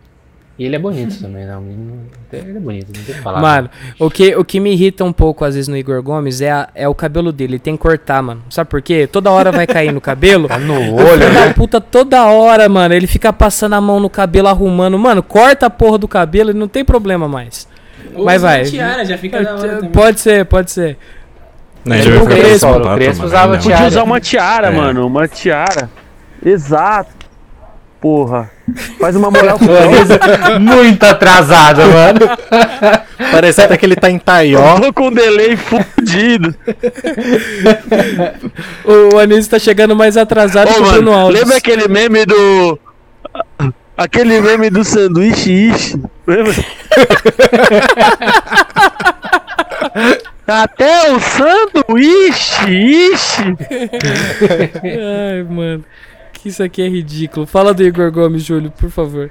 Speaker 5: E ele é bonito também, não- Ele é bonito, não tem que falar.
Speaker 1: Mano, o que, o que me irrita um pouco às vezes no Igor Gomes é, a- é o cabelo dele. Ele tem que cortar, mano. Sabe por quê? Toda hora vai cair no cabelo.
Speaker 5: Tá no olho,
Speaker 1: filho da
Speaker 5: né?
Speaker 1: puta toda hora, mano. Ele fica passando a mão no cabelo, arrumando. Mano, corta a porra do cabelo e não tem problema mais.
Speaker 4: Ou
Speaker 1: Vai,
Speaker 4: usa
Speaker 1: vai.
Speaker 4: tiara, já fica da hora também.
Speaker 1: Pode ser, pode ser.
Speaker 6: Não,
Speaker 1: É,
Speaker 6: ele vai
Speaker 1: o Crespo,
Speaker 5: o Crespo usava tiara.
Speaker 2: Podia usar uma tiara,
Speaker 6: É.
Speaker 2: mano. Uma tiara. Exato. Porra. Faz uma moral
Speaker 5: O Anísio muito atrasado, mano.
Speaker 3: Parece até que ele tá em Taió.
Speaker 2: Tô com um delay fudido.
Speaker 1: O Anísio tá chegando mais atrasado
Speaker 2: Ô,
Speaker 1: que o Bruno Alves.
Speaker 2: lembra aquele meme do. Aquele meme do sanduíche ishi? Lembra? Até o sanduíche ishi!
Speaker 1: Ai, mano. Que isso aqui é ridículo. Fala do Igor Gomes, Júlio, por favor.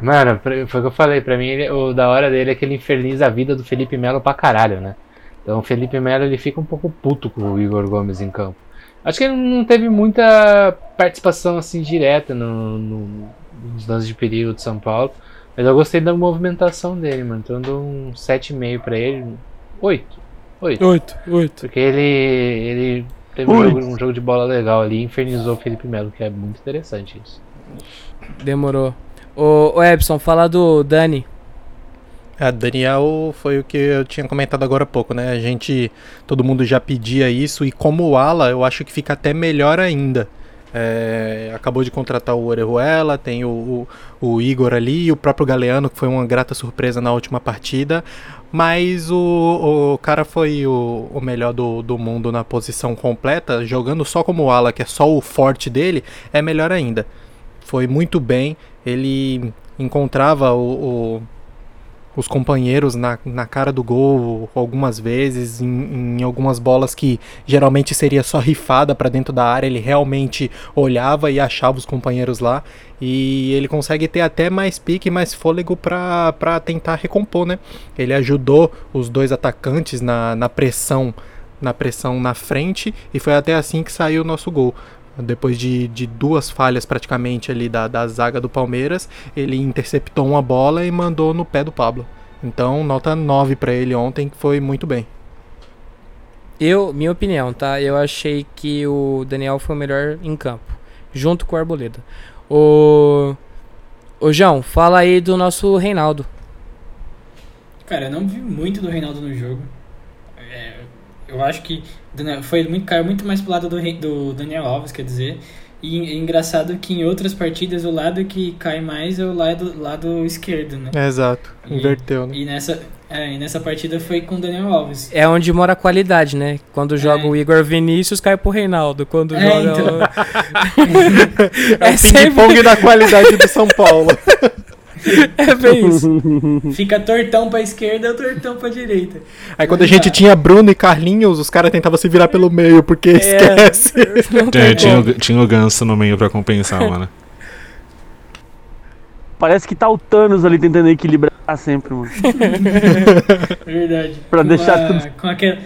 Speaker 5: Mano, foi o que eu falei, pra mim ele- o da hora dele é que ele inferniza a vida do Felipe Melo pra caralho, né? Então o Felipe Melo ele fica um pouco puto com o Igor Gomes em campo. Acho que ele não teve muita participação assim direta no, no- nos lances de perigo de São Paulo, mas eu gostei da movimentação dele, mano. Então eu dou um 7,5 pra ele, 8. 8.
Speaker 1: Oito, oito.
Speaker 5: Porque ele, ele teve um jogo, um jogo de bola legal ali e infernizou o Felipe Melo, que é muito interessante isso.
Speaker 1: Demorou. Ô, ô Epson, fala do Dani.
Speaker 3: A Daniel foi o que eu tinha comentado agora há pouco, né? A gente, todo mundo já pedia isso e como ala, eu acho que fica até melhor ainda. É, acabou de contratar o Orejuela, tem o, o, o Igor ali o próprio Galeano, que foi uma grata surpresa na última partida. Mas o, o cara foi o, o melhor do, do mundo na posição completa, jogando só como ala, que é só o forte dele, é melhor ainda. Foi muito bem, ele encontrava o- o os companheiros na, na cara do gol algumas vezes, em, em algumas bolas que geralmente seria só rifada para dentro da área, ele realmente olhava e achava os companheiros lá. E ele consegue ter até mais pique, mais fôlego para tentar recompor, né? Ele ajudou os dois atacantes na, na pressão na pressão na frente e foi até assim que saiu o nosso gol. Depois de, de duas falhas praticamente ali da, da zaga do Palmeiras, ele interceptou uma bola e mandou no pé do Pablo. Então, nota 9 pra ele ontem, que foi muito bem.
Speaker 1: Eu, minha opinião, tá? Eu achei que o Daniel foi o melhor em campo, junto com o Arboleda. O. Ô, João, fala aí do nosso Reinaldo.
Speaker 4: Cara, eu não vi muito do Reinaldo no jogo. É, eu acho que foi muito, caiu muito mais pro lado do, do Daniel Alves, quer dizer. E é engraçado que em outras partidas o lado que cai mais é o lado, lado esquerdo, né?
Speaker 3: exato,
Speaker 4: E-
Speaker 3: inverteu, né?
Speaker 4: E nessa, é, e nessa partida foi com o Daniel Alves.
Speaker 1: É onde mora a qualidade, né? Quando joga
Speaker 4: É.
Speaker 1: o Igor Vinícius, cai pro Reinaldo. Quando
Speaker 4: É,
Speaker 1: joga.
Speaker 4: então.
Speaker 1: o- é, sempre.
Speaker 3: Ping-pong da qualidade do São Paulo.
Speaker 1: É bem isso.
Speaker 4: Fica tortão pra esquerda ou tortão pra direita.
Speaker 3: Aí quando a gente tinha Bruno e Carlinhos, os caras tentavam se virar pelo meio, porque esquece.
Speaker 1: Não
Speaker 6: Tinha, tinha, tinha o ganso no meio pra compensar, mano.
Speaker 2: Parece que tá o Thanos ali tentando equilibrar sempre, mano.
Speaker 4: Verdade.
Speaker 2: Pra
Speaker 4: Com
Speaker 2: deixar
Speaker 4: a-
Speaker 2: tudo
Speaker 4: Com aquela,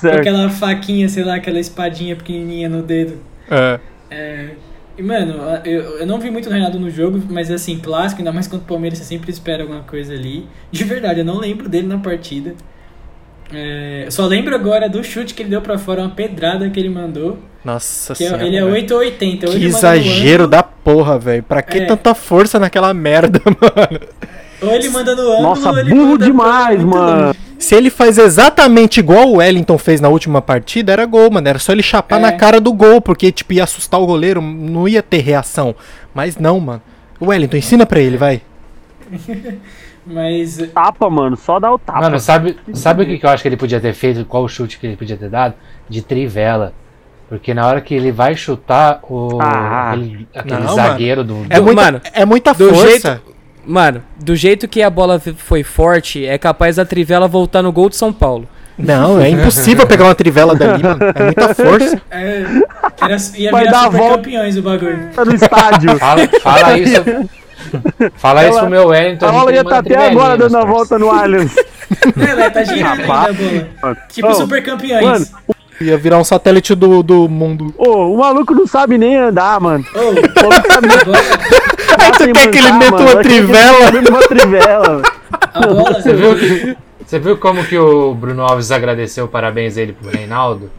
Speaker 4: com aquela faquinha, sei lá, aquela espadinha pequenininha no dedo.
Speaker 3: É.
Speaker 4: É, e, mano, eu, eu não vi muito do Reinaldo no jogo, mas assim, clássico, ainda mais contra o Palmeiras, você sempre espera alguma coisa ali. De verdade, eu não lembro dele na partida. É, eu só lembro agora do chute que ele deu pra fora, uma pedrada que ele mandou.
Speaker 3: Nossa
Speaker 4: Que é-
Speaker 3: senhora.
Speaker 4: ele é
Speaker 3: velho.
Speaker 4: 8 ou 80. ou
Speaker 3: Que exagero
Speaker 4: ângulo,
Speaker 3: da porra, velho. Pra que
Speaker 4: É.
Speaker 3: tanta força naquela merda, mano?
Speaker 4: Ou ele manda no ângulo,
Speaker 2: Nossa,
Speaker 4: ou ele
Speaker 2: burro
Speaker 4: manda
Speaker 2: demais, mano.
Speaker 4: longe.
Speaker 3: Se ele faz exatamente igual o Wellington fez na última partida, era gol, mano. Era só ele chapar
Speaker 4: É.
Speaker 3: na cara do gol, porque, tipo, ia assustar o goleiro, não ia ter reação. Mas não, mano. Wellington, ensina pra ele, vai.
Speaker 4: Mas
Speaker 2: Tapa, mano. Só dá o tapa.
Speaker 5: Mano, sabe, sabe o que que eu acho que ele podia ter feito? Qual o chute que ele podia ter dado? De trivela. Porque na hora que ele vai chutar, o,
Speaker 2: Ah.
Speaker 5: aquele, aquele
Speaker 3: Não,
Speaker 5: zagueiro do.
Speaker 3: É
Speaker 1: Do-
Speaker 3: muita,
Speaker 1: mano,
Speaker 3: é muita
Speaker 1: do
Speaker 3: força.
Speaker 1: jeito- Mano, do jeito que a bola foi forte, é capaz da Trivela voltar no gol de São Paulo.
Speaker 3: Não, é impossível pegar uma trivela dali, mano. É muita força.
Speaker 4: é, era, ia
Speaker 2: Vai
Speaker 4: virar
Speaker 2: dar a
Speaker 4: super
Speaker 2: volta.
Speaker 4: campeões o bagulho.
Speaker 2: Tá no estádio.
Speaker 5: Fala, fala isso. Fala isso pro meu Wellington.
Speaker 2: A bola ia estar até
Speaker 5: trivelinha
Speaker 2: agora dando a volta no Allianz.
Speaker 4: Não, ela tá girando ainda a bola. Tipo
Speaker 2: Ô,
Speaker 4: super campeões.
Speaker 3: Ia virar um satélite do, do mundo.
Speaker 2: Ô, o maluco não sabe nem andar, mano.
Speaker 4: Ô,
Speaker 2: O maluco sabe nem
Speaker 4: a bola,
Speaker 3: Aí tu
Speaker 2: sem
Speaker 3: quer que ele meta uma trivela?
Speaker 2: uma trivela.
Speaker 5: Você viu, você viu como que o Bruno Alves agradeceu parabéns a ele pro Reinaldo?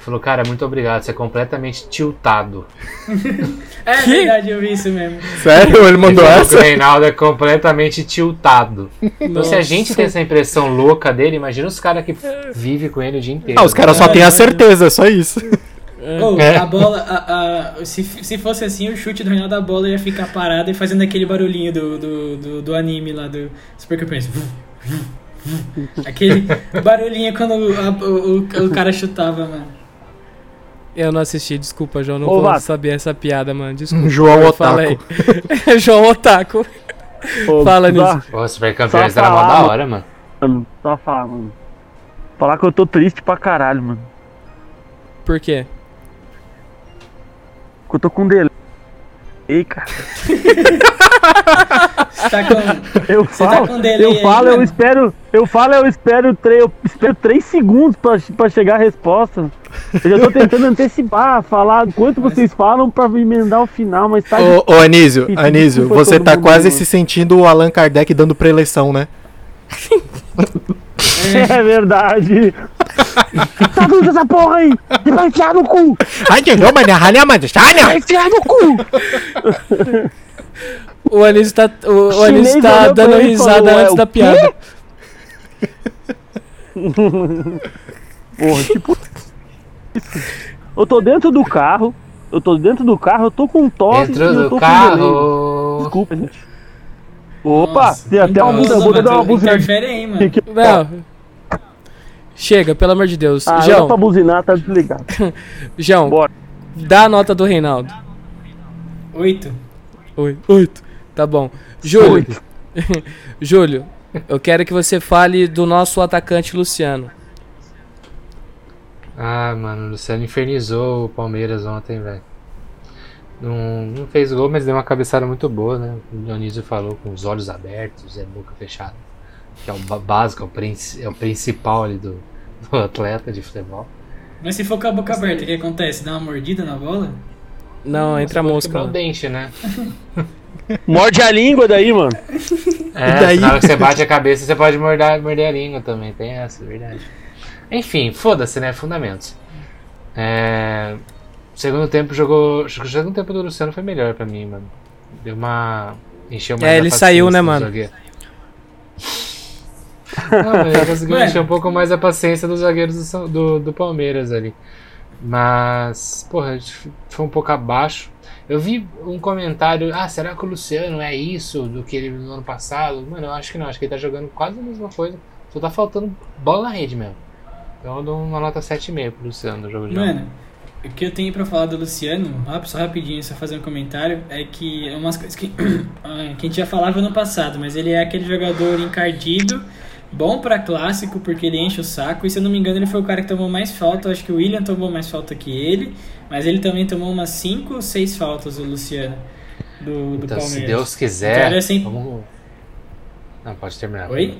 Speaker 5: Falou, cara, muito obrigado, você é completamente tiltado.
Speaker 4: É verdade, eu vi isso mesmo.
Speaker 3: Sério? Ele mandou
Speaker 5: Ele falou que
Speaker 3: essa?
Speaker 5: O Reinaldo é completamente tiltado. Então, se a
Speaker 1: Nossa.
Speaker 5: gente tem essa impressão louca dele, imagina os caras que vivem com ele o dia inteiro.
Speaker 3: Ah, os caras só têm a certeza, é só isso.
Speaker 4: Ô,
Speaker 5: É.
Speaker 4: a bola, a- a- se, se fosse assim, o chute do Reinaldo a bola ia ficar parada e fazendo aquele barulhinho do, do, do, do anime lá do Super Campeões. Aquele barulhinho quando o, a- o, o, o cara chutava, mano.
Speaker 1: Eu não assisti, desculpa, João. Não
Speaker 2: Ô,
Speaker 1: vou saber essa piada, mano. Desculpa.
Speaker 3: João
Speaker 1: Fala
Speaker 3: Otaku.
Speaker 1: aí. João Otaku.
Speaker 2: Ô,
Speaker 1: Fala nisso.
Speaker 5: Pô, Super Campeões
Speaker 2: Só
Speaker 5: era mó
Speaker 2: falar,
Speaker 5: da
Speaker 2: mano.
Speaker 5: hora, mano.
Speaker 2: Mano, só falar, mano. Falar que eu tô triste pra caralho, mano.
Speaker 1: Por quê?
Speaker 2: Que eu tô com delay. Ei, cara.
Speaker 4: Você tá com.
Speaker 2: Eu
Speaker 4: Você tá
Speaker 2: falo,
Speaker 4: com delay
Speaker 2: eu
Speaker 4: aí,
Speaker 2: falo, eu espero, eu falo, eu espero, tre- eu espero três segundos pra, pra chegar a resposta. Eu já tô tentando antecipar, falar quanto vocês falam pra emendar o final, mas tá
Speaker 3: Ô, ô Anísio,
Speaker 2: Difícil,
Speaker 3: Anísio, você tá quase
Speaker 2: mano.
Speaker 3: se sentindo o Allan Kardec dando preleção, né?
Speaker 2: É verdade. Tá doido essa porra aí? E vai enfiar no cu!
Speaker 3: Ai, que não, mas
Speaker 2: Vai enfiar no cu!
Speaker 1: O Anísio tá, o, o Anísio tá dando risada
Speaker 2: falou, "É,
Speaker 1: antes
Speaker 2: o
Speaker 1: da
Speaker 2: quê?"
Speaker 1: piada.
Speaker 2: Porra, tipo. Eu tô dentro do carro, eu tô dentro do carro, eu tô com tosse e
Speaker 5: Dentro
Speaker 2: eu tô
Speaker 5: do carro.
Speaker 2: Desculpa, gente. Opa,
Speaker 4: Nossa,
Speaker 2: tem até uma música, vou
Speaker 4: mano,
Speaker 2: dar uma buzinada
Speaker 4: Interfere aí, mano.
Speaker 1: Não. Chega, pelo amor de Deus.
Speaker 2: Ah,
Speaker 1: João,
Speaker 2: pra buzinar, tá desligado.
Speaker 1: João,
Speaker 2: Bora.
Speaker 1: dá a nota do Reinaldo.
Speaker 4: Oito.
Speaker 1: Oi, oito. Tá bom. Júlio. Júlio, eu quero que você fale do nosso atacante Luciano.
Speaker 5: Ah, mano, o Luciano infernizou o Palmeiras ontem, velho. Não, não fez gol, mas deu uma cabeçada muito boa, né? O Dionísio falou com os olhos abertos e a boca fechada. Que é o básico, é o, é o principal ali do, do atleta de futebol.
Speaker 4: Mas se for com a boca aberta, o que acontece? Dá uma mordida na bola?
Speaker 1: Não, entra a mosca.
Speaker 5: o dente, né?
Speaker 2: Morde a língua daí, mano.
Speaker 5: É,
Speaker 3: daí?
Speaker 5: na hora que você bate a cabeça, você pode morder, morder a língua também. Tem essa, é verdade. Enfim, foda-se, né? Fundamentos. É, segundo tempo jogou. acho que O segundo tempo do Luciano foi melhor pra mim, mano. Deu uma. Encheu mais
Speaker 1: É, ele saiu, né, mano?
Speaker 5: zagueiro. Não, mas ele conseguiu encher um pouco mais a paciência dos zagueiros do, do, do Palmeiras ali. Mas, porra, foi um pouco abaixo. Eu vi um comentário, ah, será que o Luciano é isso do que ele no ano passado? Mano, eu acho que não, acho que ele tá jogando quase a mesma coisa. Só tá faltando bola na rede mesmo. Então eu dou uma nota 7,5 pro Luciano no jogo de.
Speaker 4: Mano, o que eu tenho pra falar do Luciano, só rapidinho, só fazer um comentário, é que é umas coisas que, ah, que a gente já falava no passado, mas ele é aquele jogador encardido, bom pra clássico, porque ele enche o saco, e se eu não me engano ele foi o cara que tomou mais falta, eu acho que o William tomou mais falta que ele, mas ele também tomou umas 5 ou 6 faltas, o Luciano, do, do
Speaker 5: Então,
Speaker 4: Palmeiras.
Speaker 5: se Deus quiser.
Speaker 4: Então, sempre-
Speaker 5: vamos... Não, pode terminar.
Speaker 4: Oi?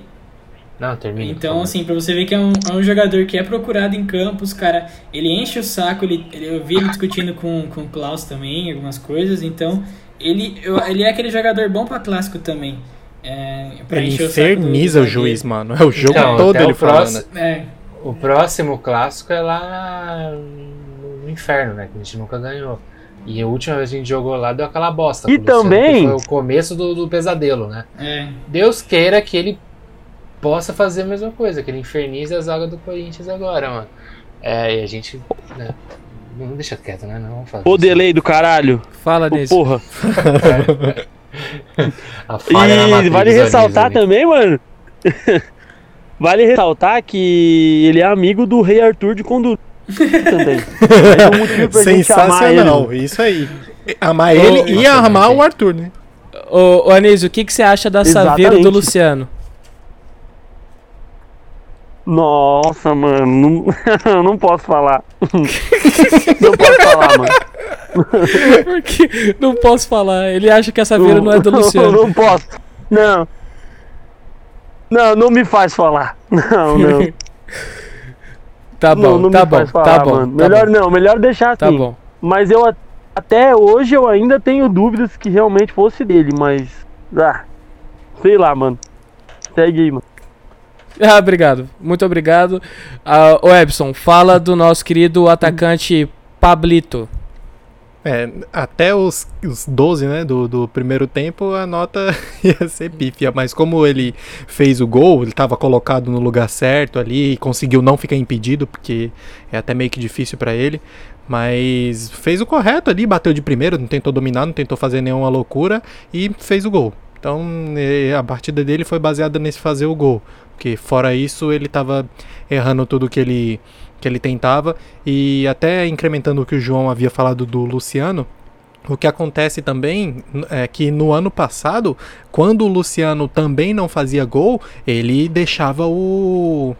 Speaker 5: Não, termina.
Speaker 4: Então, assim, pra você ver que é um, é um jogador que é procurado em campos, cara, ele enche o saco, ele, eu vi ele discutindo com, com o Klaus também, algumas coisas, então, ele, eu- ele é aquele jogador bom pra clássico também. É,
Speaker 3: Ele
Speaker 4: o
Speaker 3: inferniza
Speaker 4: do
Speaker 3: o juiz, mano. É o jogo
Speaker 5: Então,
Speaker 3: todo ele
Speaker 5: o próximo-
Speaker 3: falando.
Speaker 4: É,
Speaker 5: O próximo clássico é lá no- no inferno, né? Que a gente nunca ganhou. E a última vez que a gente jogou lá deu aquela bosta.
Speaker 2: E
Speaker 5: o Luciano,
Speaker 2: também-
Speaker 5: que Foi o começo do, do pesadelo, né?
Speaker 4: É.
Speaker 5: Deus queira que ele possa fazer a mesma coisa, que ele infernize a zaga do Corinthians agora, mano. É, e a gente. Né, não deixa quieto, né? Não vamos fazer
Speaker 2: Ô,
Speaker 5: isso.
Speaker 2: delay do caralho.
Speaker 1: Fala, Nise.
Speaker 2: porra.
Speaker 5: A falha na
Speaker 2: E
Speaker 5: Matrix
Speaker 2: vale
Speaker 5: do
Speaker 2: ressaltar
Speaker 5: ali.
Speaker 2: também, mano. vale ressaltar que ele é amigo do rei Arthur de Condu também. É um.
Speaker 3: Sensacional, isso aí. Amar ele e
Speaker 5: nossa,
Speaker 3: amar o Arthur, né?
Speaker 1: Ô, ô Anísio, o que, que você acha da Saveiro do
Speaker 2: Exatamente.
Speaker 1: Luciano?
Speaker 2: Nossa, mano, não, não posso falar. não posso falar, mano.
Speaker 1: Porque não posso falar. Ele acha que a Saveiro não é do Luciano.
Speaker 2: Não posso. Não. Não, não me faz falar. Não, não.
Speaker 1: Tá
Speaker 2: não,
Speaker 1: bom,
Speaker 2: não
Speaker 1: tá
Speaker 2: me
Speaker 1: bom,
Speaker 2: faz falar,
Speaker 1: tá bom.
Speaker 2: mano.
Speaker 1: tá
Speaker 2: Melhor
Speaker 1: bom,
Speaker 2: não, melhor deixar assim.
Speaker 1: Tá bom.
Speaker 2: Mas eu até hoje eu ainda tenho dúvidas que realmente fosse dele, mas. Ah, sei lá, mano. Segue aí, mano.
Speaker 1: Ah, obrigado. Muito obrigado. Ah, ô Epson, fala do nosso querido atacante Pablito.
Speaker 3: É, até os, os 12, né, do, do primeiro tempo, a nota ia ser pífia. Mas como ele fez o gol, ele estava colocado no lugar certo ali, e conseguiu não ficar impedido, porque é até meio que difícil para ele. Mas fez o correto ali, bateu de primeiro, não tentou dominar, não tentou fazer nenhuma loucura e fez o gol. Então a partida dele foi baseada nesse fazer o gol. Porque fora isso, ele estava errando tudo que ele que ele tentava. E até incrementando o que o João havia falado do Luciano, o que acontece também é que no ano passado, quando o Luciano também não fazia gol, ele deixava o,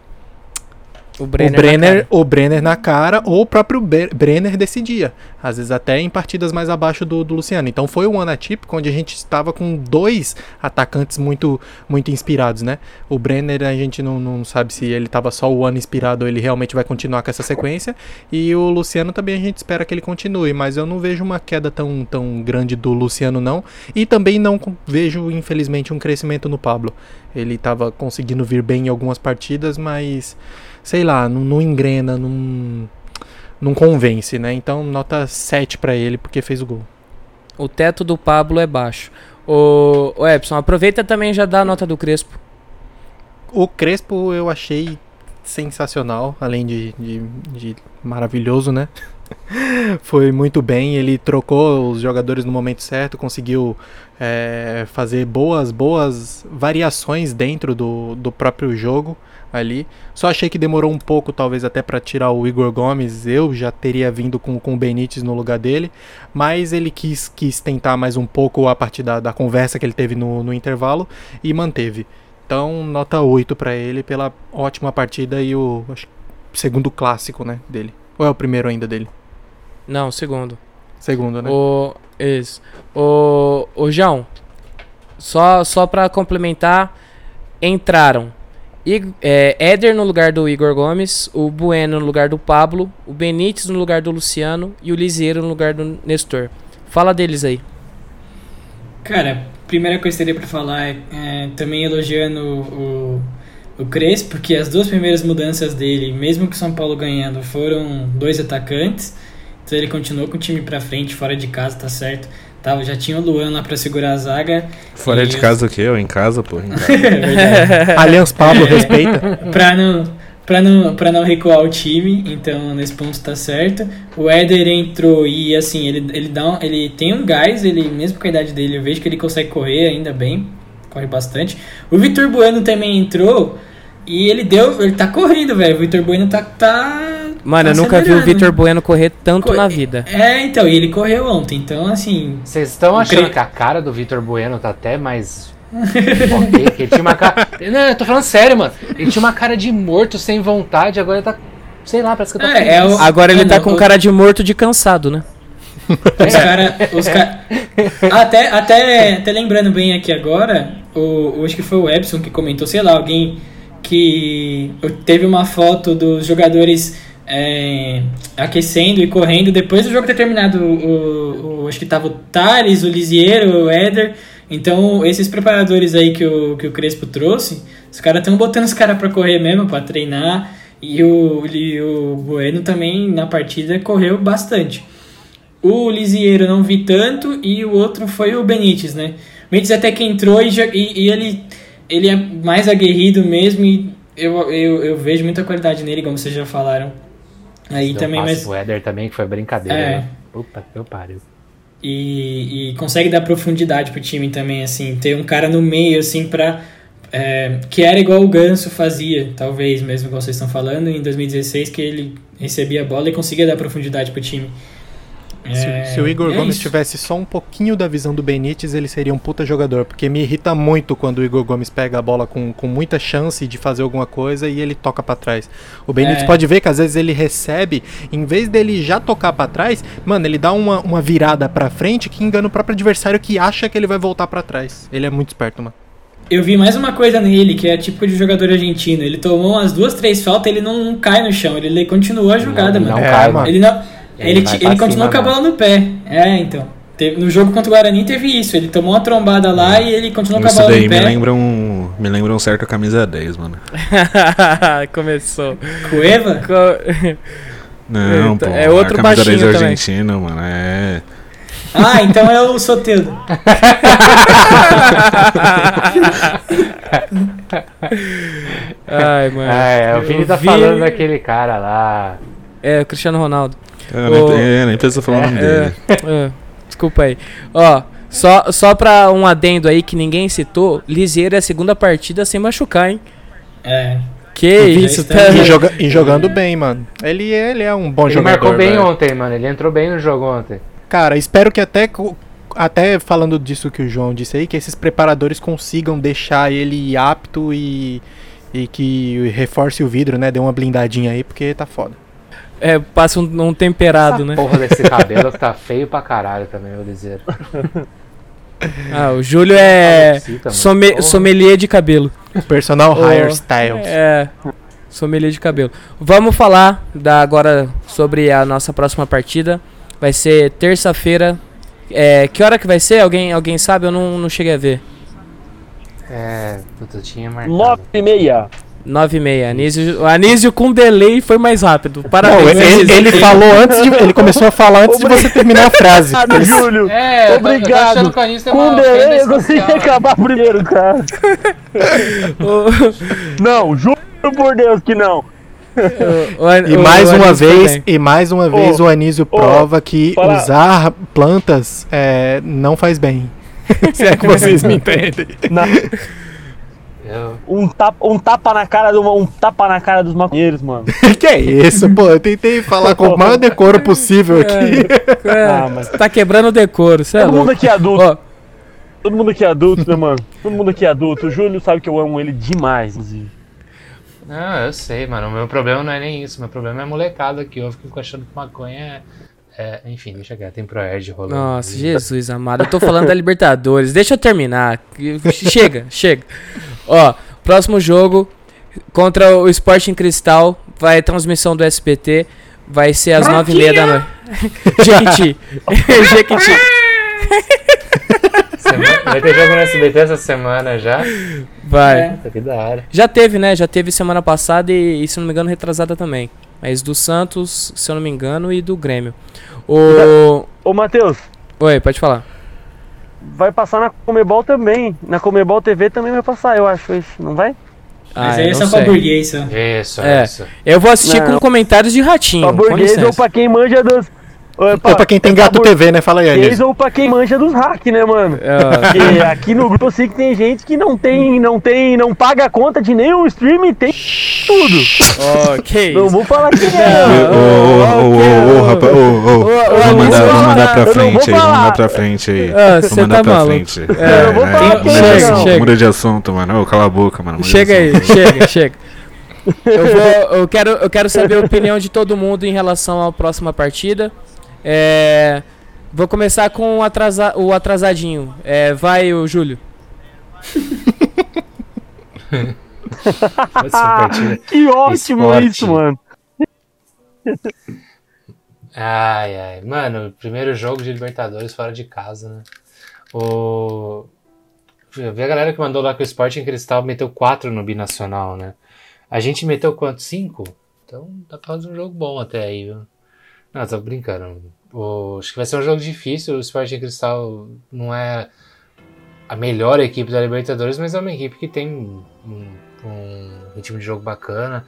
Speaker 1: O
Speaker 3: o,
Speaker 1: Brenner. na
Speaker 3: Brenner,
Speaker 1: cara.
Speaker 3: o Brenner na cara ou o próprio Bre- Brenner decidia. Às vezes até em partidas mais abaixo do, do Luciano. Então foi um ano atípico onde a gente estava com dois atacantes muito, muito inspirados, né? O Brenner a gente não, não sabe se ele estava só o ano inspirado ou ele realmente vai continuar com essa sequência. E o Luciano também a gente espera que ele continue, mas eu não vejo uma queda tão, tão grande do Luciano não. E também não vejo, infelizmente, um crescimento no Pablo. Ele estava conseguindo vir bem em algumas partidas, mas sei lá, não, não engrena, não, não convence, né? Então nota 7 pra ele porque fez o gol.
Speaker 1: O teto do Pablo é baixo. Ô, ô Epson, aproveita também já dá a nota do Crespo.
Speaker 3: O Crespo eu achei sensacional, além de, de, de maravilhoso, né? Foi muito bem, ele trocou os jogadores no momento certo, conseguiu é, fazer boas, boas variações dentro do, do próprio jogo ali. Só achei que demorou um pouco, talvez até para tirar o Igor Gomes. Eu já teria vindo com, com o Benítez no lugar dele, mas ele quis, quis tentar mais um pouco a partir da, da conversa que ele teve no, no intervalo e manteve. Então, nota 8 para ele pela ótima partida e o acho, segundo clássico, né, dele. Ou é o primeiro ainda dele?
Speaker 1: Não, segundo.
Speaker 3: Segundo, né?
Speaker 1: O, isso. O, o João, só, só pra complementar, entraram Ig- é, Éder no lugar do Igor Gomes, o Bueno no lugar do Pablo, o Benítez no lugar do Luciano e o Liseiro no lugar do Nestor. Fala deles aí.
Speaker 4: Cara, primeira coisa que eu teria pra falar é, é, também elogiando o, o Crespo, porque as duas primeiras mudanças dele, mesmo que o São Paulo ganhando, foram dois atacantes. Então ele continuou com o time pra frente, fora de casa, tá certo. Tava, já tinha o Luan lá pra segurar a zaga.
Speaker 6: Fora
Speaker 4: E
Speaker 6: de casa o quê? Eu em casa, pô. Em casa.
Speaker 4: É verdade.
Speaker 3: Allianz Pablo, respeita.
Speaker 4: pra não, pra, não, pra não recuar o time, então nesse ponto tá certo. O Éder entrou e assim, ele, ele, dá um- ele tem um gás, ele mesmo com a idade dele, eu vejo que ele consegue correr ainda bem, corre bastante. O Vitor Bueno também entrou e ele deu, ele tá correndo, velho. O Vitor Bueno tá. tá
Speaker 1: Mano, eu
Speaker 4: tá
Speaker 1: nunca vi o. Vitor Bueno correr tanto
Speaker 4: Co-
Speaker 1: na vida.
Speaker 4: É, então, e ele correu ontem, então assim.
Speaker 5: Vocês estão achando
Speaker 4: Cre-
Speaker 5: que a cara do Vitor Bueno tá até mais. ok, que ele tinha uma cara. Não, eu tô falando sério, mano. Ele tinha uma cara de morto, sem vontade, agora ele tá. Sei lá, parece que eu tô
Speaker 4: É, é o-
Speaker 1: Agora ele tá
Speaker 4: Mano,
Speaker 1: com
Speaker 4: o-
Speaker 1: cara de morto de cansado, né?
Speaker 4: Os caras. Os ca... até, até, até lembrando bem aqui agora, o, o- acho que foi o Epson que comentou, sei lá, alguém que teve uma foto dos jogadores é, aquecendo e correndo depois do jogo ter terminado. O, o- acho que tava o Thales, o Lisiero, o Éder. Então, esses preparadores aí que o, que o Crespo trouxe, os caras estão botando os caras pra correr mesmo, pra treinar. E o, e o Bueno também na partida correu bastante. O Lisieiro não vi tanto e o outro foi o Benítez, né? O Benítez até que entrou e, já- e- e ele, ele é mais aguerrido mesmo e eu, eu, eu vejo muita qualidade nele, como vocês já falaram. Aí
Speaker 5: Deu
Speaker 4: também,
Speaker 5: um
Speaker 4: mas...
Speaker 5: pro Éder também, que foi brincadeira.
Speaker 4: É.
Speaker 5: né? Que eu pariu.
Speaker 4: E, e consegue dar profundidade pro time também, assim, ter um cara no meio, assim, pra. é, que era igual o Ganso fazia, talvez, mesmo igual vocês estão falando, em 2016, que ele recebia a bola e conseguia dar profundidade pro time.
Speaker 3: Se,
Speaker 4: É,
Speaker 3: se o Igor
Speaker 4: é
Speaker 3: Gomes
Speaker 4: isso.
Speaker 3: tivesse só um pouquinho da visão do Benítez, ele seria um puta jogador. Porque me irrita muito quando o Igor Gomes pega a bola com, com muita chance de fazer alguma coisa e ele toca pra trás. O Benítez
Speaker 4: É.
Speaker 3: pode ver que às vezes ele recebe, em vez dele já tocar pra trás, mano, ele dá uma, uma virada pra frente que engana o próprio adversário que acha que ele vai voltar pra trás. Ele é muito esperto, mano.
Speaker 4: Eu vi mais uma coisa nele, que é tipo de jogador argentino. Ele tomou umas duas, três faltas, ele não, não cai no chão, ele, ele continuou a jogada,
Speaker 5: não,
Speaker 4: mano.
Speaker 5: Não
Speaker 3: É,
Speaker 5: cai,
Speaker 3: mano.
Speaker 4: Ele não.
Speaker 5: Ele
Speaker 4: Ele, ele continuou
Speaker 5: cima
Speaker 4: com a bola no pé. É, então. Teve- no jogo contra o Guarani teve isso. Ele tomou uma trombada lá e ele continuou com a
Speaker 6: Isso
Speaker 4: bola
Speaker 6: daí
Speaker 4: no
Speaker 6: me
Speaker 4: pé.
Speaker 6: lembra um. Me lembra um certo camisa 10, mano.
Speaker 1: Começou.
Speaker 4: Cueva?
Speaker 1: Co-
Speaker 6: Não,
Speaker 1: Eita,
Speaker 6: pô.
Speaker 1: é outro
Speaker 6: a camisa 10
Speaker 1: baixinho também.
Speaker 6: argentino, mano. É.
Speaker 4: Ah, então é o Soteldo.
Speaker 1: Ai, mano.
Speaker 5: É, o Vini tá
Speaker 1: vi-
Speaker 5: falando daquele cara lá.
Speaker 1: É, o Cristiano Ronaldo.
Speaker 6: Eu nem,
Speaker 1: Ô,
Speaker 6: é, nem precisa falar o nome dele.
Speaker 1: É, desculpa aí. Ó, só, só pra um adendo aí que ninguém citou, Liseiro é a segunda partida sem machucar, hein?
Speaker 4: É.
Speaker 1: Que isso, tá?
Speaker 3: E, joga- e jogando bem, mano. Ele, é- ele é um bom
Speaker 5: Ele
Speaker 3: jogador.
Speaker 5: marcou bem
Speaker 3: velho.
Speaker 5: ontem, mano. Ele entrou bem no jogo ontem.
Speaker 3: Cara, espero que até, até falando disso que o João disse aí, que esses preparadores consigam deixar ele apto e, e que reforce o vidro, né? Dê uma blindadinha aí, porque tá foda.
Speaker 1: É, passa um, um temperado, né?
Speaker 5: Porra desse cabelo que tá feio pra caralho também, vou dizer.
Speaker 1: Ah, o Júlio é some- sommelier de cabelo.
Speaker 3: Personal
Speaker 1: Ô,
Speaker 3: hairstyles.
Speaker 1: É, sommelier de cabelo. Vamos falar da, agora sobre a nossa próxima partida. Vai ser terça-feira. É, que hora que vai ser? Alguém, alguém sabe? Eu não, não cheguei a ver.
Speaker 5: É, puta, eu tinha marcado.
Speaker 2: 9 e meia.
Speaker 1: 9 e meia. Anísio, o Anísio com delay foi mais rápido.
Speaker 3: Não,
Speaker 1: Parabéns,
Speaker 3: ele,
Speaker 1: Anísio.
Speaker 3: ele falou antes de. Ele começou a falar antes de você terminar a frase.
Speaker 2: Obrigado, Júlio.
Speaker 5: É,
Speaker 2: Obrigado. Com
Speaker 5: uma
Speaker 2: delay eu consegui
Speaker 5: especial.
Speaker 2: acabar primeiro, cara. Não, juro por Deus que não.
Speaker 1: O- o-
Speaker 3: E
Speaker 1: o
Speaker 3: mais uma vez,
Speaker 1: bem.
Speaker 3: e mais uma vez o Anísio prova que
Speaker 2: fala-
Speaker 3: usar plantas é, não faz bem. Se é que vocês me entendem.
Speaker 2: Não,
Speaker 5: Eu-
Speaker 2: um, tapa, um tapa na cara do, um tapa na cara dos maconheiros, mano.
Speaker 3: que é isso, pô? Eu tentei falar com o maior decoro possível aqui.
Speaker 1: É,
Speaker 2: Ah, mas-
Speaker 1: Tá quebrando o decoro, é
Speaker 2: Todo mundo
Speaker 1: louco.
Speaker 2: aqui é adulto.
Speaker 1: Ó,
Speaker 2: Todo mundo aqui é adulto, né, mano? Todo mundo aqui é adulto. O Júlio sabe que eu amo ele demais, inclusive.
Speaker 5: Não, eu sei, mano. O meu problema não é nem isso. Meu problema é a molecada aqui. Eu fico achando que maconha é. é- enfim, deixa quieto. Tem Proerd rolando.
Speaker 1: Nossa, Jesus amado. Eu tô falando da Libertadores. Deixa eu terminar. Chega, chega. Ó, próximo jogo contra o Sporting Cristal. Vai transmissão do SPT. Vai ser às nove e meia da noite. Jequiti. Jequiti.
Speaker 5: Semana- Vai ter jogo no SBT essa semana já.
Speaker 1: Vai.
Speaker 4: É.
Speaker 1: Já teve, né? Já teve semana passada e, e, se não me engano, retrasada também. Mas do Santos, se eu não me engano, e do Grêmio. O.
Speaker 2: Ô, Matheus,
Speaker 1: Oi, pode falar.
Speaker 2: Vai passar na Comebol também. Na Comebol TV também vai passar, eu acho. isso, Não vai?
Speaker 4: Mas
Speaker 1: Ah,
Speaker 4: aí
Speaker 1: eu
Speaker 4: é só
Speaker 1: não
Speaker 4: pra
Speaker 1: sei.
Speaker 4: burguês, só.
Speaker 5: Isso,
Speaker 1: É.
Speaker 5: isso.
Speaker 1: Eu vou assistir
Speaker 2: Não.
Speaker 1: com comentários de ratinho.
Speaker 2: Pra burguês ou pra quem manja dos. Ou
Speaker 3: Ou pra quem tem gato TV, né? Fala aí, Anísio.
Speaker 2: ou pra quem manja dos hack, né, mano?
Speaker 1: É,
Speaker 2: Porque aqui no grupo eu sei que tem gente que não tem, não tem, não paga a conta de nenhum stream e tem tudo.
Speaker 1: ok.
Speaker 2: Não vou falar quem
Speaker 6: Ô,
Speaker 2: é.
Speaker 6: ô, ô, ô, ô, rapaz, ô, ô.
Speaker 1: Ô,
Speaker 6: Vamos mandar, vamos
Speaker 2: não
Speaker 6: mandar pra frente aí, vamos
Speaker 2: falar.
Speaker 6: mandar pra frente aí.
Speaker 1: Ah,
Speaker 6: Vamos
Speaker 1: cê
Speaker 6: mandar
Speaker 1: tá
Speaker 6: pra
Speaker 1: maluco.
Speaker 6: frente.
Speaker 1: É,
Speaker 2: eu vou falar quem
Speaker 6: de
Speaker 1: é,
Speaker 6: assunto,
Speaker 1: chega.
Speaker 6: Muda de assunto, mano. Ô, cala a boca, mano.
Speaker 1: Chega aí, chega, chega. Eu, vou, eu, quero, eu quero saber a opinião de todo mundo em relação à próxima partida. É, vou começar com o, atrasa, o atrasadinho. É, vai, o Júlio.
Speaker 2: Que ótimo
Speaker 5: Esporte.
Speaker 2: isso, mano.
Speaker 5: Ai, ai. Mano, primeiro jogo de Libertadores fora de casa, né? O. Eu vi a galera que mandou lá que o Sporting Cristal meteu 4 no Binacional, né? A gente meteu quanto? 5? Então dá pra fazer um jogo bom até aí, viu? Não, tô brincando. o- acho que vai ser um jogo difícil. O Sporting Cristal não é a melhor equipe da Libertadores, mas é uma equipe que tem um, um ritmo de jogo bacana.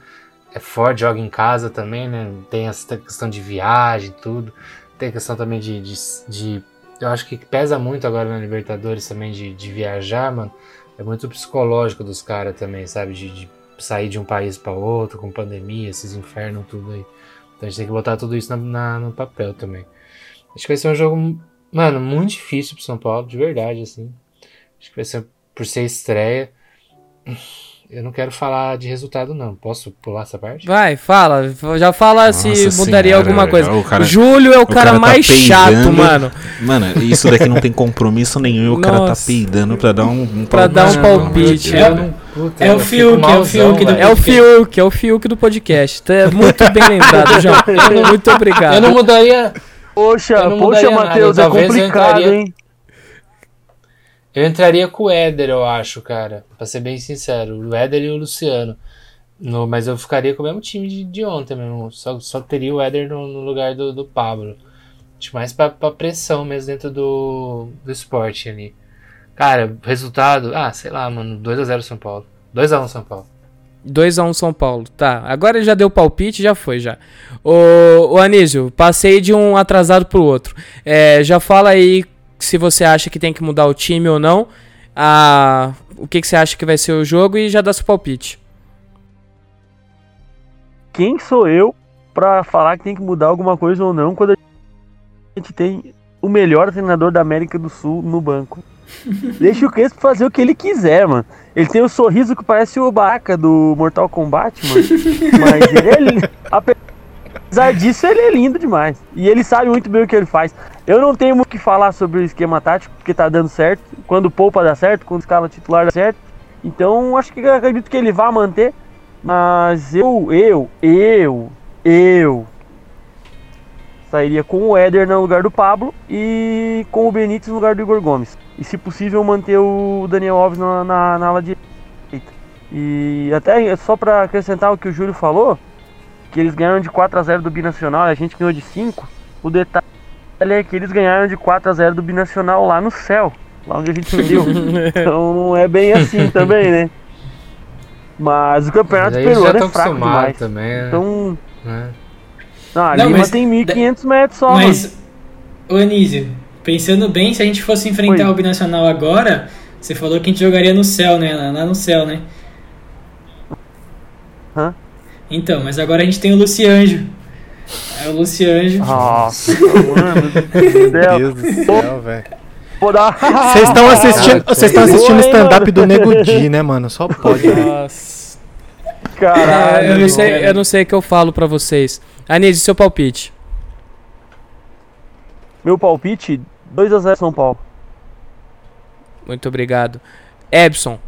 Speaker 5: É forte, joga em casa também, né? Tem essa questão de viagem tudo. Tem a questão também de, de, de- Eu acho que pesa muito agora na Libertadores também de, de viajar, mano. É muito psicológico dos caras também, sabe? De, de sair de um país para outro, com pandemia, esses infernos, tudo aí. Então a gente tem que botar tudo isso na, na- no papel também. Acho que vai ser um jogo, mano, muito difícil pro São Paulo, de verdade, assim. Acho que vai ser por ser estreia. Eu não quero falar de resultado, não. Posso pular essa parte?
Speaker 1: Vai, fala. Já fala se
Speaker 6: Nossa
Speaker 1: mudaria
Speaker 6: senhora,
Speaker 1: alguma coisa.
Speaker 6: O cara-
Speaker 1: Júlio é o,
Speaker 6: o
Speaker 1: cara,
Speaker 6: cara tá
Speaker 1: mais chato,
Speaker 6: peidando.
Speaker 1: mano.
Speaker 6: Mano, isso daqui não tem compromisso nenhum. e O cara tá
Speaker 1: Nossa.
Speaker 6: peidando pra dar um, um
Speaker 1: Pra dar um palpite.
Speaker 4: É,
Speaker 5: Eu não- puta,
Speaker 4: é o Fiuk, é o Fiuk do-.
Speaker 1: É o Fiuk, é o Fiuk do podcast. Tá muito bem lembrado, João. Muito obrigado.
Speaker 5: Eu não mudaria.
Speaker 2: Poxa,
Speaker 5: não
Speaker 2: poxa,
Speaker 5: mudaria nada,
Speaker 2: Matheus, é
Speaker 5: talvez eu
Speaker 2: complicado,
Speaker 5: entraria-
Speaker 2: hein?
Speaker 5: Eu entraria com o Éder, eu acho, cara. Pra ser bem sincero. O Éder e o Luciano. No, mas eu ficaria com o mesmo time de, de ontem mesmo. Só, só teria o Éder no, no lugar do, do Pablo. Acho mais pra, pra pressão mesmo dentro do, do esporte ali. Cara, resultado. Ah, sei lá, mano. 2x0 São Paulo. 2x1 São Paulo.
Speaker 1: 2x1 São Paulo. Tá, agora ele já deu palpite, já foi já. Ô, ô Anísio, passei de um atrasado pro outro. É, já fala aí se você acha que tem que mudar o time ou não. Ah, o que, que você acha que vai ser o jogo e já dá seu palpite.
Speaker 2: Quem sou eu pra falar que tem que mudar alguma coisa ou não quando a gente tem o melhor treinador da América do Sul no banco? Deixa o Crespo fazer o que ele quiser, mano. Ele tem o sorriso que parece o Baraka do Mortal Kombat, mano. Mas ele é lindo. Apesar disso, ele é lindo demais. E ele sabe muito bem o que ele faz. Eu não tenho muito o que falar sobre o esquema tático, porque tá dando certo. Quando poupa dá certo, quando escala titular dá certo. Então, acho que acredito que ele vai manter. Mas eu, eu, eu, eu sairia com o Éder no lugar do Pablo e com o Benítez no lugar do Igor Gomes. E se possível manter o Daniel Alves na, na, na ala direita. E até só para acrescentar o que o Júlio falou, que eles ganharam de 4 a 0 do Binacional e a gente ganhou de 5. O detalhe é que eles ganharam de 4 a 0 do Binacional lá no céu, lá onde a gente perdeu. então não é bem assim também, né? Mas o campeonato peruano é fraco demais.
Speaker 5: também, né?
Speaker 2: Então,
Speaker 5: né?
Speaker 2: não, a
Speaker 4: Não,
Speaker 2: Lima
Speaker 4: mas
Speaker 2: tem 1.500 metros só, mano.
Speaker 4: Mas, ô Anísio, pensando bem, se a gente fosse enfrentar
Speaker 2: Oi.
Speaker 4: o Binacional agora, você falou que a gente jogaria no céu, né? Lá- no céu, né?
Speaker 2: Hã?
Speaker 4: Então, mas agora a gente tem o Lucianjo. É o Lucianjo.
Speaker 2: Nossa, mano
Speaker 3: Meu. Deus do céu, velho. Vocês estão assistindo, vocês estão assistindo stand-up do Nego Di, né, mano? Só pode.
Speaker 1: Nossa.
Speaker 2: Caralho.
Speaker 1: eu, não sei, eu não sei o que eu falo pra vocês. Anísio, seu palpite.
Speaker 2: Meu palpite: 2x0 São Paulo.
Speaker 1: Muito obrigado. Ebson.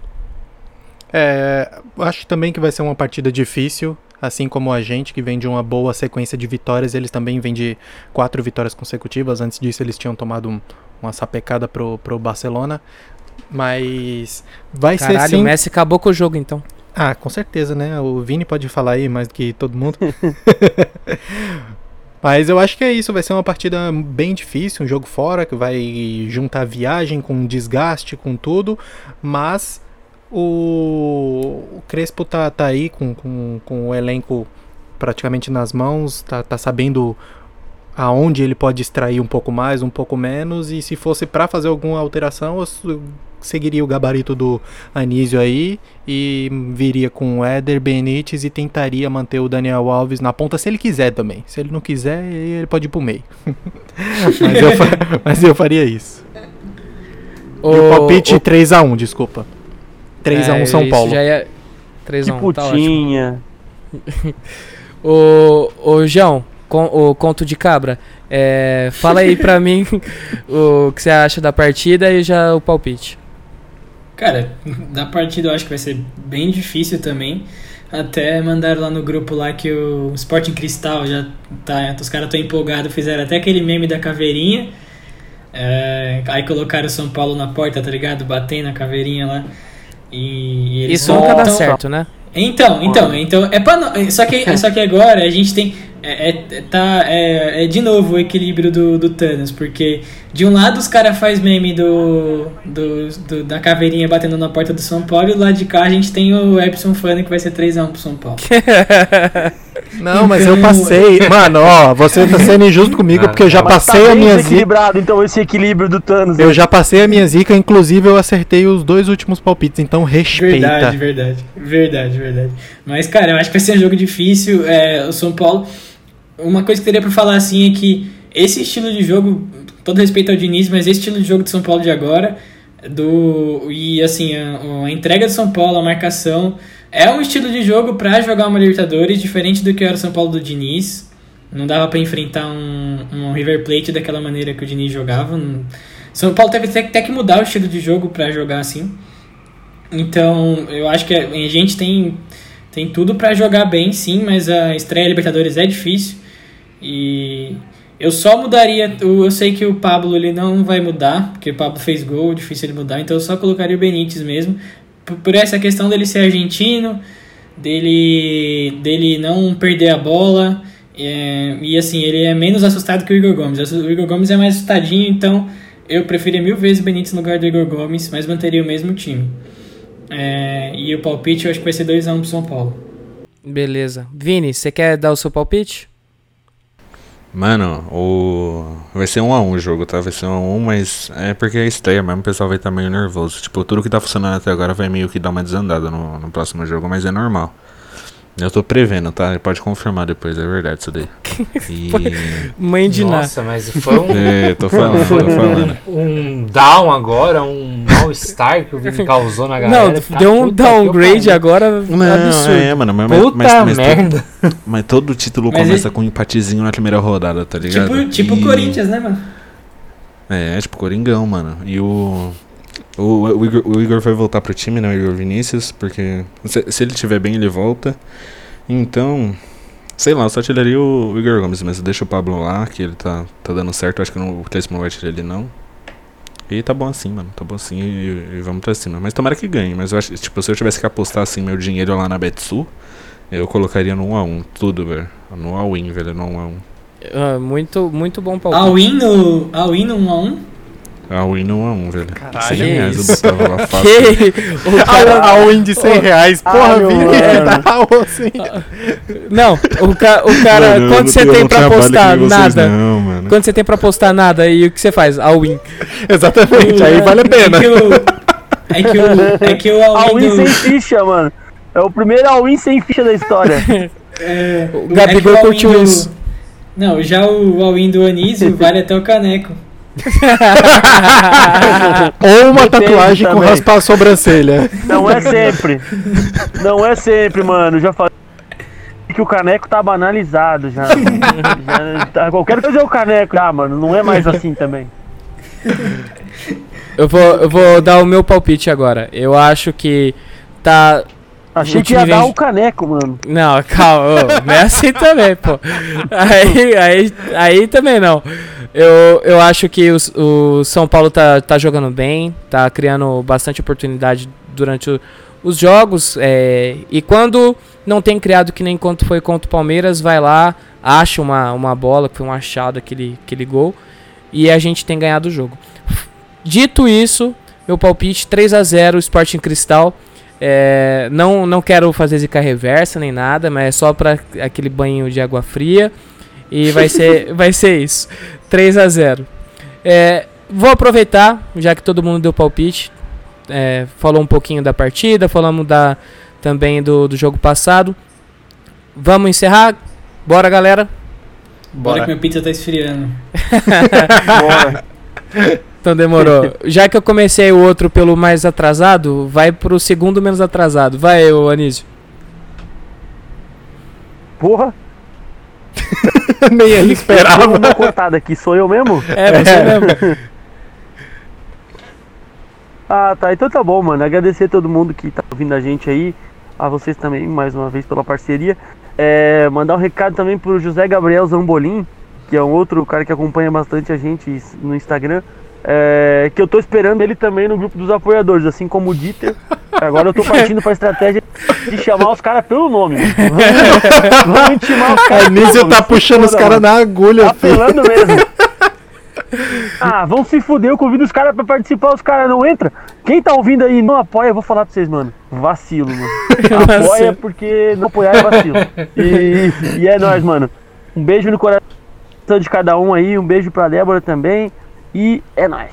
Speaker 3: É, acho também que vai ser uma partida difícil, assim como a gente, que vem de uma boa sequência de vitórias. Eles também vêm de quatro vitórias consecutivas. Antes disso, eles tinham tomado um- uma sapecada pro, pro Barcelona. Mas vai ser
Speaker 1: Caralho,
Speaker 3: sim.
Speaker 1: o Messi acabou com o jogo então.
Speaker 3: Ah, com certeza, né? O Vini pode falar aí mais do que todo mundo. Mas eu acho que é isso, vai ser uma partida bem difícil, um jogo fora, que vai juntar viagem com desgaste, com tudo, mas o, o Crespo tá, tá aí com, com, com o elenco praticamente nas mãos, tá, tá sabendo aonde ele pode extrair um pouco mais, um pouco menos, e se fosse pra fazer alguma alteração, eu seguiria o gabarito do Anísio aí e viria com o Éder Benítez e tentaria manter o Daniel Alves na ponta se ele quiser também. Se ele não quiser, ele pode ir pro meio. mas, eu, mas eu faria isso. E o palpite 3x1, desculpa. 3x1
Speaker 1: É,
Speaker 3: São
Speaker 1: isso
Speaker 3: Paulo.
Speaker 1: Já é 3
Speaker 2: Que
Speaker 1: a 1, tá ótimo.
Speaker 2: putinha.
Speaker 1: Ô, ô João, com, o conto de cabra, é, fala aí pra mim o que você acha da partida e já o palpite.
Speaker 4: Cara, da partida eu acho que vai ser bem difícil também. Até mandaram lá no grupo lá que o Sporting Cristal já tá. Os caras estão empolgados, fizeram até aquele meme da caveirinha. É, aí colocaram o São Paulo na porta, tá ligado? Batendo a caveirinha lá. E, e eles
Speaker 1: Isso nunca dá certo, né?
Speaker 4: Então, então, então, é pra só que só que agora a gente tem é, é- tá, é, é de novo o equilíbrio do, do Thanos, porque de um lado os caras faz meme do, do, do- da caveirinha batendo na porta do São Paulo, e do lado de cá a gente tem o Epson Fanny que vai ser 3x1 pro São Paulo.
Speaker 3: Não, mas eu passei. Mano, ó, você tá sendo injusto comigo
Speaker 5: Ah,
Speaker 3: porque eu já
Speaker 2: Mas
Speaker 3: passei
Speaker 2: tá
Speaker 3: a minha zica.
Speaker 2: então, esse equilíbrio do Thanos.
Speaker 3: Eu já passei a minha zica, inclusive eu acertei os dois últimos palpites, então respeita.
Speaker 4: Verdade, verdade, verdade, verdade. Mas, cara, eu acho que vai ser um jogo difícil. É, o São Paulo. Uma coisa que teria pra falar assim é que esse estilo de jogo, todo respeito ao Diniz, mas esse estilo de jogo de São Paulo de agora, do e assim, a, a entrega do São Paulo, a marcação, é um estilo de jogo pra jogar uma Libertadores, diferente do que era o São Paulo do Diniz. Não dava pra enfrentar um, um River Plate daquela maneira que o Diniz jogava. São Paulo teve até que mudar o estilo de jogo pra jogar assim. Então, eu acho que a gente tem, tem tudo pra jogar bem, sim, mas a estreia Libertadores é difícil. E eu só mudaria. Eu sei que o Pablo ele não vai mudar, porque o Pablo fez gol, difícil ele mudar, então eu só colocaria o Benítez mesmo. Por, essa questão dele ser argentino, dele, dele não perder a bola. é, e assim, ele é menos assustado que o Igor Gomes. O Igor Gomes é mais assustadinho, então eu preferia mil vezes o Benítez no lugar do Igor Gomes, mas manteria o mesmo time. É, e o palpite eu acho que vai ser 2x1 pro São Paulo.
Speaker 1: Beleza. Vini, você quer dar o seu palpite?
Speaker 6: Mano, o. Vai ser um a um o jogo, tá? Vai ser um a um, mas é porque é estreia mesmo, o pessoal vai estar meio nervoso. Tipo, tudo que tá funcionando até agora vai meio que dar uma desandada no, no próximo jogo, mas é normal. Eu tô prevendo, tá? Pode confirmar depois, é verdade isso daí. E.
Speaker 1: Mãe de.
Speaker 5: Nossa, mas foi um,
Speaker 6: É, tô falando, tô falando.
Speaker 5: um down agora, um mal-estar que o Vini causou na
Speaker 1: Não,
Speaker 5: galera. Tá
Speaker 1: deu um downgrade agora
Speaker 6: Não,
Speaker 1: absurdo.
Speaker 6: é, mano, mas, mas,
Speaker 5: Puta
Speaker 6: mas, mas,
Speaker 5: merda.
Speaker 6: mas todo título
Speaker 4: Mas
Speaker 6: começa
Speaker 4: ele-
Speaker 6: com um empatezinho na primeira rodada, tá ligado?
Speaker 4: Tipo, tipo o
Speaker 6: E-
Speaker 4: Corinthians, né, mano?
Speaker 6: É, tipo Coringão, mano. E o. O, o, Igor, o Igor vai voltar pro time, né? O Igor Vinícius, porque se, se ele estiver bem, ele volta. Então, sei lá, eu só tiraria o, o Igor Gomes, mas deixa o Pablo lá, que ele tá, tá dando certo. Acho que não, o Clésio não vai tirar ele, não. E tá bom assim, mano. Tá bom assim e, e vamos pra cima. Mas tomara que ganhe. Mas eu acho, tipo, se eu tivesse que apostar assim meu dinheiro lá na Betsu, eu colocaria no 1x1, tudo, velho. No all-in, velho, no 1x1.
Speaker 1: Ah, muito, muito bom palpite.
Speaker 4: All-in no, all no 1x1?
Speaker 6: All-in no 1x1, velho.
Speaker 1: Caralho,
Speaker 6: 100
Speaker 1: que
Speaker 6: reais
Speaker 1: isso?
Speaker 6: eu botava lá fácil.
Speaker 1: Que- o cara-
Speaker 3: A win de 100 reais, porra, Vini,
Speaker 2: mano.
Speaker 3: tá assim.
Speaker 1: Não, o, ca- o cara,
Speaker 6: Mano,
Speaker 1: quando
Speaker 6: não
Speaker 1: você tem
Speaker 6: não
Speaker 1: pra postar
Speaker 6: vocês
Speaker 1: nada,
Speaker 6: Não, mano.
Speaker 1: quando você tem pra postar nada, e o que você faz? All in.
Speaker 3: Exatamente, aí vale a pena.
Speaker 4: É que o, é que o, é que o all-in
Speaker 2: All-in
Speaker 4: do...
Speaker 2: sem ficha, mano. É o primeiro all-in sem ficha da história.
Speaker 4: É,
Speaker 1: O
Speaker 4: é
Speaker 1: Gabigol
Speaker 4: all-in
Speaker 1: curtiu
Speaker 4: do-
Speaker 1: isso.
Speaker 4: Não, já o all-in do Anísio vale até o caneco.
Speaker 3: Ou uma
Speaker 2: Depende
Speaker 3: tatuagem com
Speaker 2: também.
Speaker 3: raspar a sobrancelha.
Speaker 2: Não é sempre. Não é sempre, mano. Já falei que o caneco tá banalizado já. já tá- qualquer coisa é o caneco. Ah, mano, não é mais assim também.
Speaker 1: Eu vou, eu vou dar o meu palpite agora. Eu acho que tá.
Speaker 2: Achei que ia
Speaker 1: time
Speaker 2: dar o caneco, mano.
Speaker 1: Não, calma, não é assim também, pô. Aí, aí, aí também não. Eu, eu acho que o, o São Paulo tá, tá jogando bem, tá criando bastante oportunidade durante o- os jogos. é, e quando não tem criado que nem quanto foi contra o Palmeiras, vai lá, acha uma, uma bola, que foi um achado aquele, aquele gol, e a gente tem ganhado o jogo. Dito isso, meu palpite 3 a 0 Sporting Cristal. É, não, não quero fazer zica reversa nem nada, mas é só para aquele banho de água fria. E vai ser, vai ser isso. 3 a 0 É, Vou aproveitar, já que todo mundo deu palpite. é, falou um pouquinho da partida, falamos da, também do, do jogo passado. Vamos encerrar? Bora, galera?
Speaker 4: Bora que minha pizza tá esfriando.
Speaker 2: Bora.
Speaker 1: Então demorou. Já que eu comecei o outro pelo mais atrasado, vai pro segundo menos atrasado. Vai, ô Anísio.
Speaker 2: Porra,
Speaker 3: Nem ele
Speaker 2: eu
Speaker 3: esperava.
Speaker 2: vou cortada aqui. Sou eu mesmo?
Speaker 1: É, você mesmo.
Speaker 2: Ah, tá. Então tá bom, mano. Agradecer a todo mundo que tá ouvindo a gente aí. A vocês também, mais uma vez, pela parceria. É, mandar um recado também pro José Gabriel Zambolim, que é um outro cara que acompanha bastante a gente no Instagram. É, que eu tô esperando ele também no grupo dos apoiadores, assim como o Dieter. Agora eu tô partindo pra estratégia de chamar os caras pelo nome. Vamos, vamos intimar os
Speaker 3: A
Speaker 2: caras.
Speaker 3: Anísio
Speaker 2: nome,
Speaker 3: tá puxando os caras na agulha,
Speaker 2: Tá
Speaker 3: filho.
Speaker 2: apelando mesmo. Ah, vão se fuder, eu convido os caras pra participar, os caras não entram. Quem tá ouvindo aí e não apoia, eu vou falar pra vocês, mano. Vacilo, mano. Apoia porque não apoiar é vacilo. E, e é nóis, mano. Um beijo no coração de cada um aí, um beijo pra Débora também. E é nóis.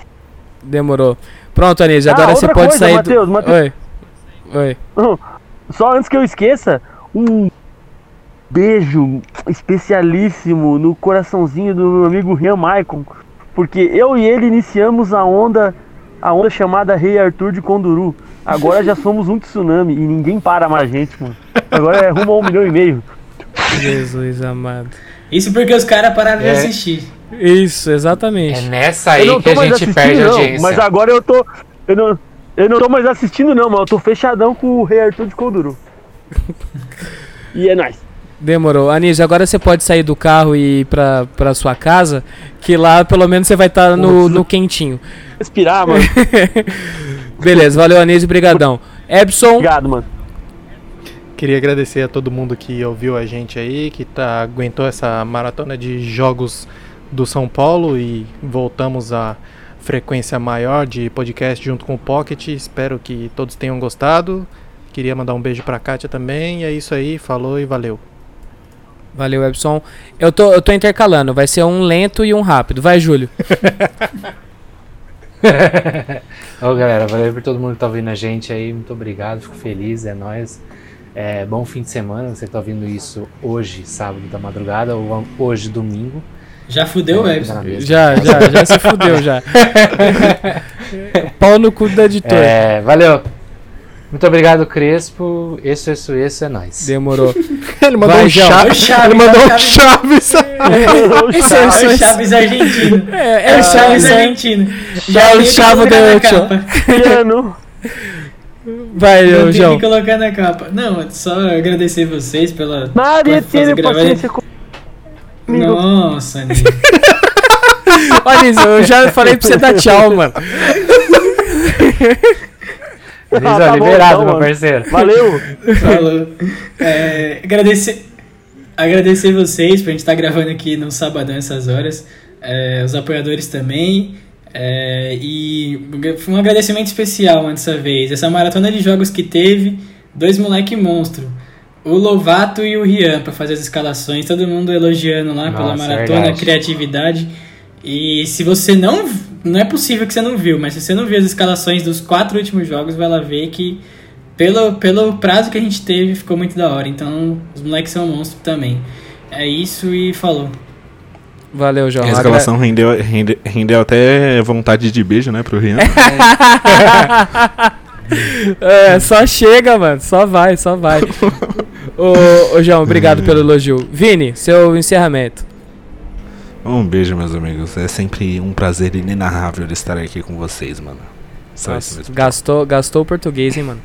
Speaker 1: Demorou. Pronto, Anísio,
Speaker 2: Ah,
Speaker 1: agora você
Speaker 2: outra
Speaker 1: pode
Speaker 2: coisa,
Speaker 1: sair
Speaker 2: Matheus,
Speaker 1: do...
Speaker 2: Matheus.
Speaker 1: Oi. Oi.
Speaker 2: Só antes que eu esqueça, um beijo especialíssimo no coraçãozinho do meu amigo Rian Maicon, porque eu e ele iniciamos a onda, a onda chamada Rei Arthur de Conduru. Agora já somos um tsunami e ninguém para mais a gente, mano. Agora é rumo a um milhão e meio.
Speaker 1: Jesus amado.
Speaker 4: Isso porque os caras pararam de
Speaker 5: É.
Speaker 4: assistir.
Speaker 1: Isso,
Speaker 5: É
Speaker 1: exatamente.
Speaker 5: nessa
Speaker 2: eu
Speaker 5: aí que a gente perde a
Speaker 2: não,
Speaker 5: audiência.
Speaker 2: mas agora eu tô. Eu não, eu não tô mais assistindo, não, mano. Eu tô fechadão com o Rei Arthur de Conduru. e é nóis.
Speaker 1: Demorou. Anísio, agora você pode sair do carro e ir pra, pra sua casa, que lá pelo menos você vai estar no, no quentinho.
Speaker 2: Respirar, mano.
Speaker 1: Beleza, valeu Anísio, brigadão. Ebson,
Speaker 2: Obrigado, mano.
Speaker 3: Queria agradecer a todo mundo que ouviu a gente aí, que tá, aguentou essa maratona de jogos do São Paulo e voltamos à frequência maior de podcast junto com o Pocket. Espero que todos tenham gostado. Queria mandar um beijo pra Kátia também. E é isso aí, falou e valeu.
Speaker 1: valeu Ebson. Eu tô, eu tô intercalando, vai ser um lento e um rápido. Vai, Júlio.
Speaker 5: Ô galera, valeu por todo mundo que tá ouvindo a gente aí. Muito obrigado, fico feliz, é nóis. É, bom fim de semana. Você tá ouvindo isso hoje, sábado da madrugada, ou hoje, domingo.
Speaker 4: Já fudeu o
Speaker 5: É,
Speaker 4: Epson.
Speaker 5: na mesma.
Speaker 1: Já, já, já se fudeu já. Pau no cu da editora.
Speaker 5: É, valeu. Muito obrigado, Crespo. Isso, isso, isso é nóis.
Speaker 1: Demorou.
Speaker 3: Ele mandou
Speaker 1: Vai,
Speaker 3: um. Chaves.
Speaker 4: O Chaves,
Speaker 3: Ele mandou
Speaker 4: o
Speaker 3: um
Speaker 4: Chaves.
Speaker 3: Chaves.
Speaker 1: Esse é,
Speaker 4: É o
Speaker 1: esse é,
Speaker 4: Chaves argentino.
Speaker 1: é,
Speaker 4: É
Speaker 1: é
Speaker 4: o Chaves
Speaker 1: é-
Speaker 4: argentino.
Speaker 1: Já é o Ocho.
Speaker 4: capa.
Speaker 2: Piano.
Speaker 1: Vai,
Speaker 4: tem
Speaker 1: João.
Speaker 4: que colocar na capa. Não, só agradecer vocês pela.
Speaker 2: Maria
Speaker 4: por fazer
Speaker 2: tem comigo.
Speaker 4: Nossa, Nil.
Speaker 1: Olha isso, eu já falei pra você dar tchau, mano.
Speaker 5: Beleza,
Speaker 2: Ah, tá bom,
Speaker 5: liberado,
Speaker 2: então,
Speaker 5: meu parceiro.
Speaker 2: Valeu.
Speaker 4: Falou. É, agradecer, agradecer vocês por a gente estar gravando aqui no sabadão essas horas. É, os apoiadores também. É, e um agradecimento especial dessa vez. Essa maratona de jogos que teve, dois moleque monstro. O Lovato e o Rian para fazer as escalações, todo mundo elogiando lá pela
Speaker 5: Nossa,
Speaker 4: maratona,
Speaker 5: verdade.
Speaker 4: criatividade. E se você não. Não é possível que você não viu, mas se você não viu as escalações dos quatro últimos jogos, vai lá ver que pelo, pelo prazo que a gente teve, ficou muito da hora. Então, os moleques são monstros também. É isso e falou.
Speaker 1: Valeu, João.
Speaker 6: A escalação rendeu, rende- rendeu até vontade de beijo, né, pro Rian.
Speaker 1: É, só chega, mano. Só vai, só vai. ô, ô, João, obrigado pelo elogio. Vini, seu encerramento.
Speaker 6: Um beijo, meus amigos. É sempre um prazer inenarrável estar aqui com vocês, mano. Só isso
Speaker 1: Nossa,
Speaker 6: mesmo.
Speaker 1: gastou, gastou o português, hein, mano.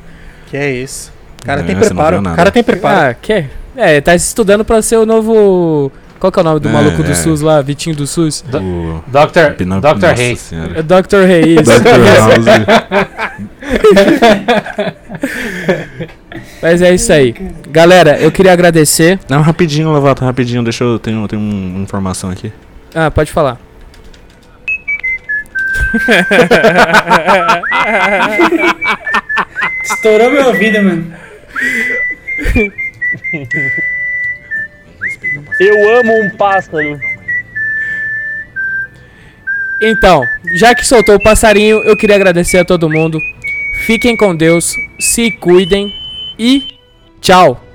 Speaker 3: Que é isso. O cara
Speaker 6: Não,
Speaker 3: tem preparo. O cara tem preparo.
Speaker 1: Ah, que? É, tá estudando pra ser o novo. Qual que é o nome do
Speaker 6: É,
Speaker 1: maluco do
Speaker 6: é.
Speaker 1: SUS lá? Vitinho do SUS?
Speaker 6: O...
Speaker 5: Dr.
Speaker 6: Pinam-
Speaker 5: Dr. Reis.
Speaker 1: É
Speaker 6: Senhora.
Speaker 1: Dr. Reis.
Speaker 6: Dr. House.
Speaker 1: Mas é isso aí. Galera, eu queria agradecer.
Speaker 6: Não, rapidinho, Lovato, rapidinho. Deixa eu. Tenho, tenho uma informação aqui.
Speaker 1: Ah, pode falar.
Speaker 4: Estourou meu ouvido, mano.
Speaker 2: Eu amo um pássaro.
Speaker 1: Então, já que soltou o passarinho, eu queria agradecer a todo mundo. Fiquem com Deus, se cuidem e tchau.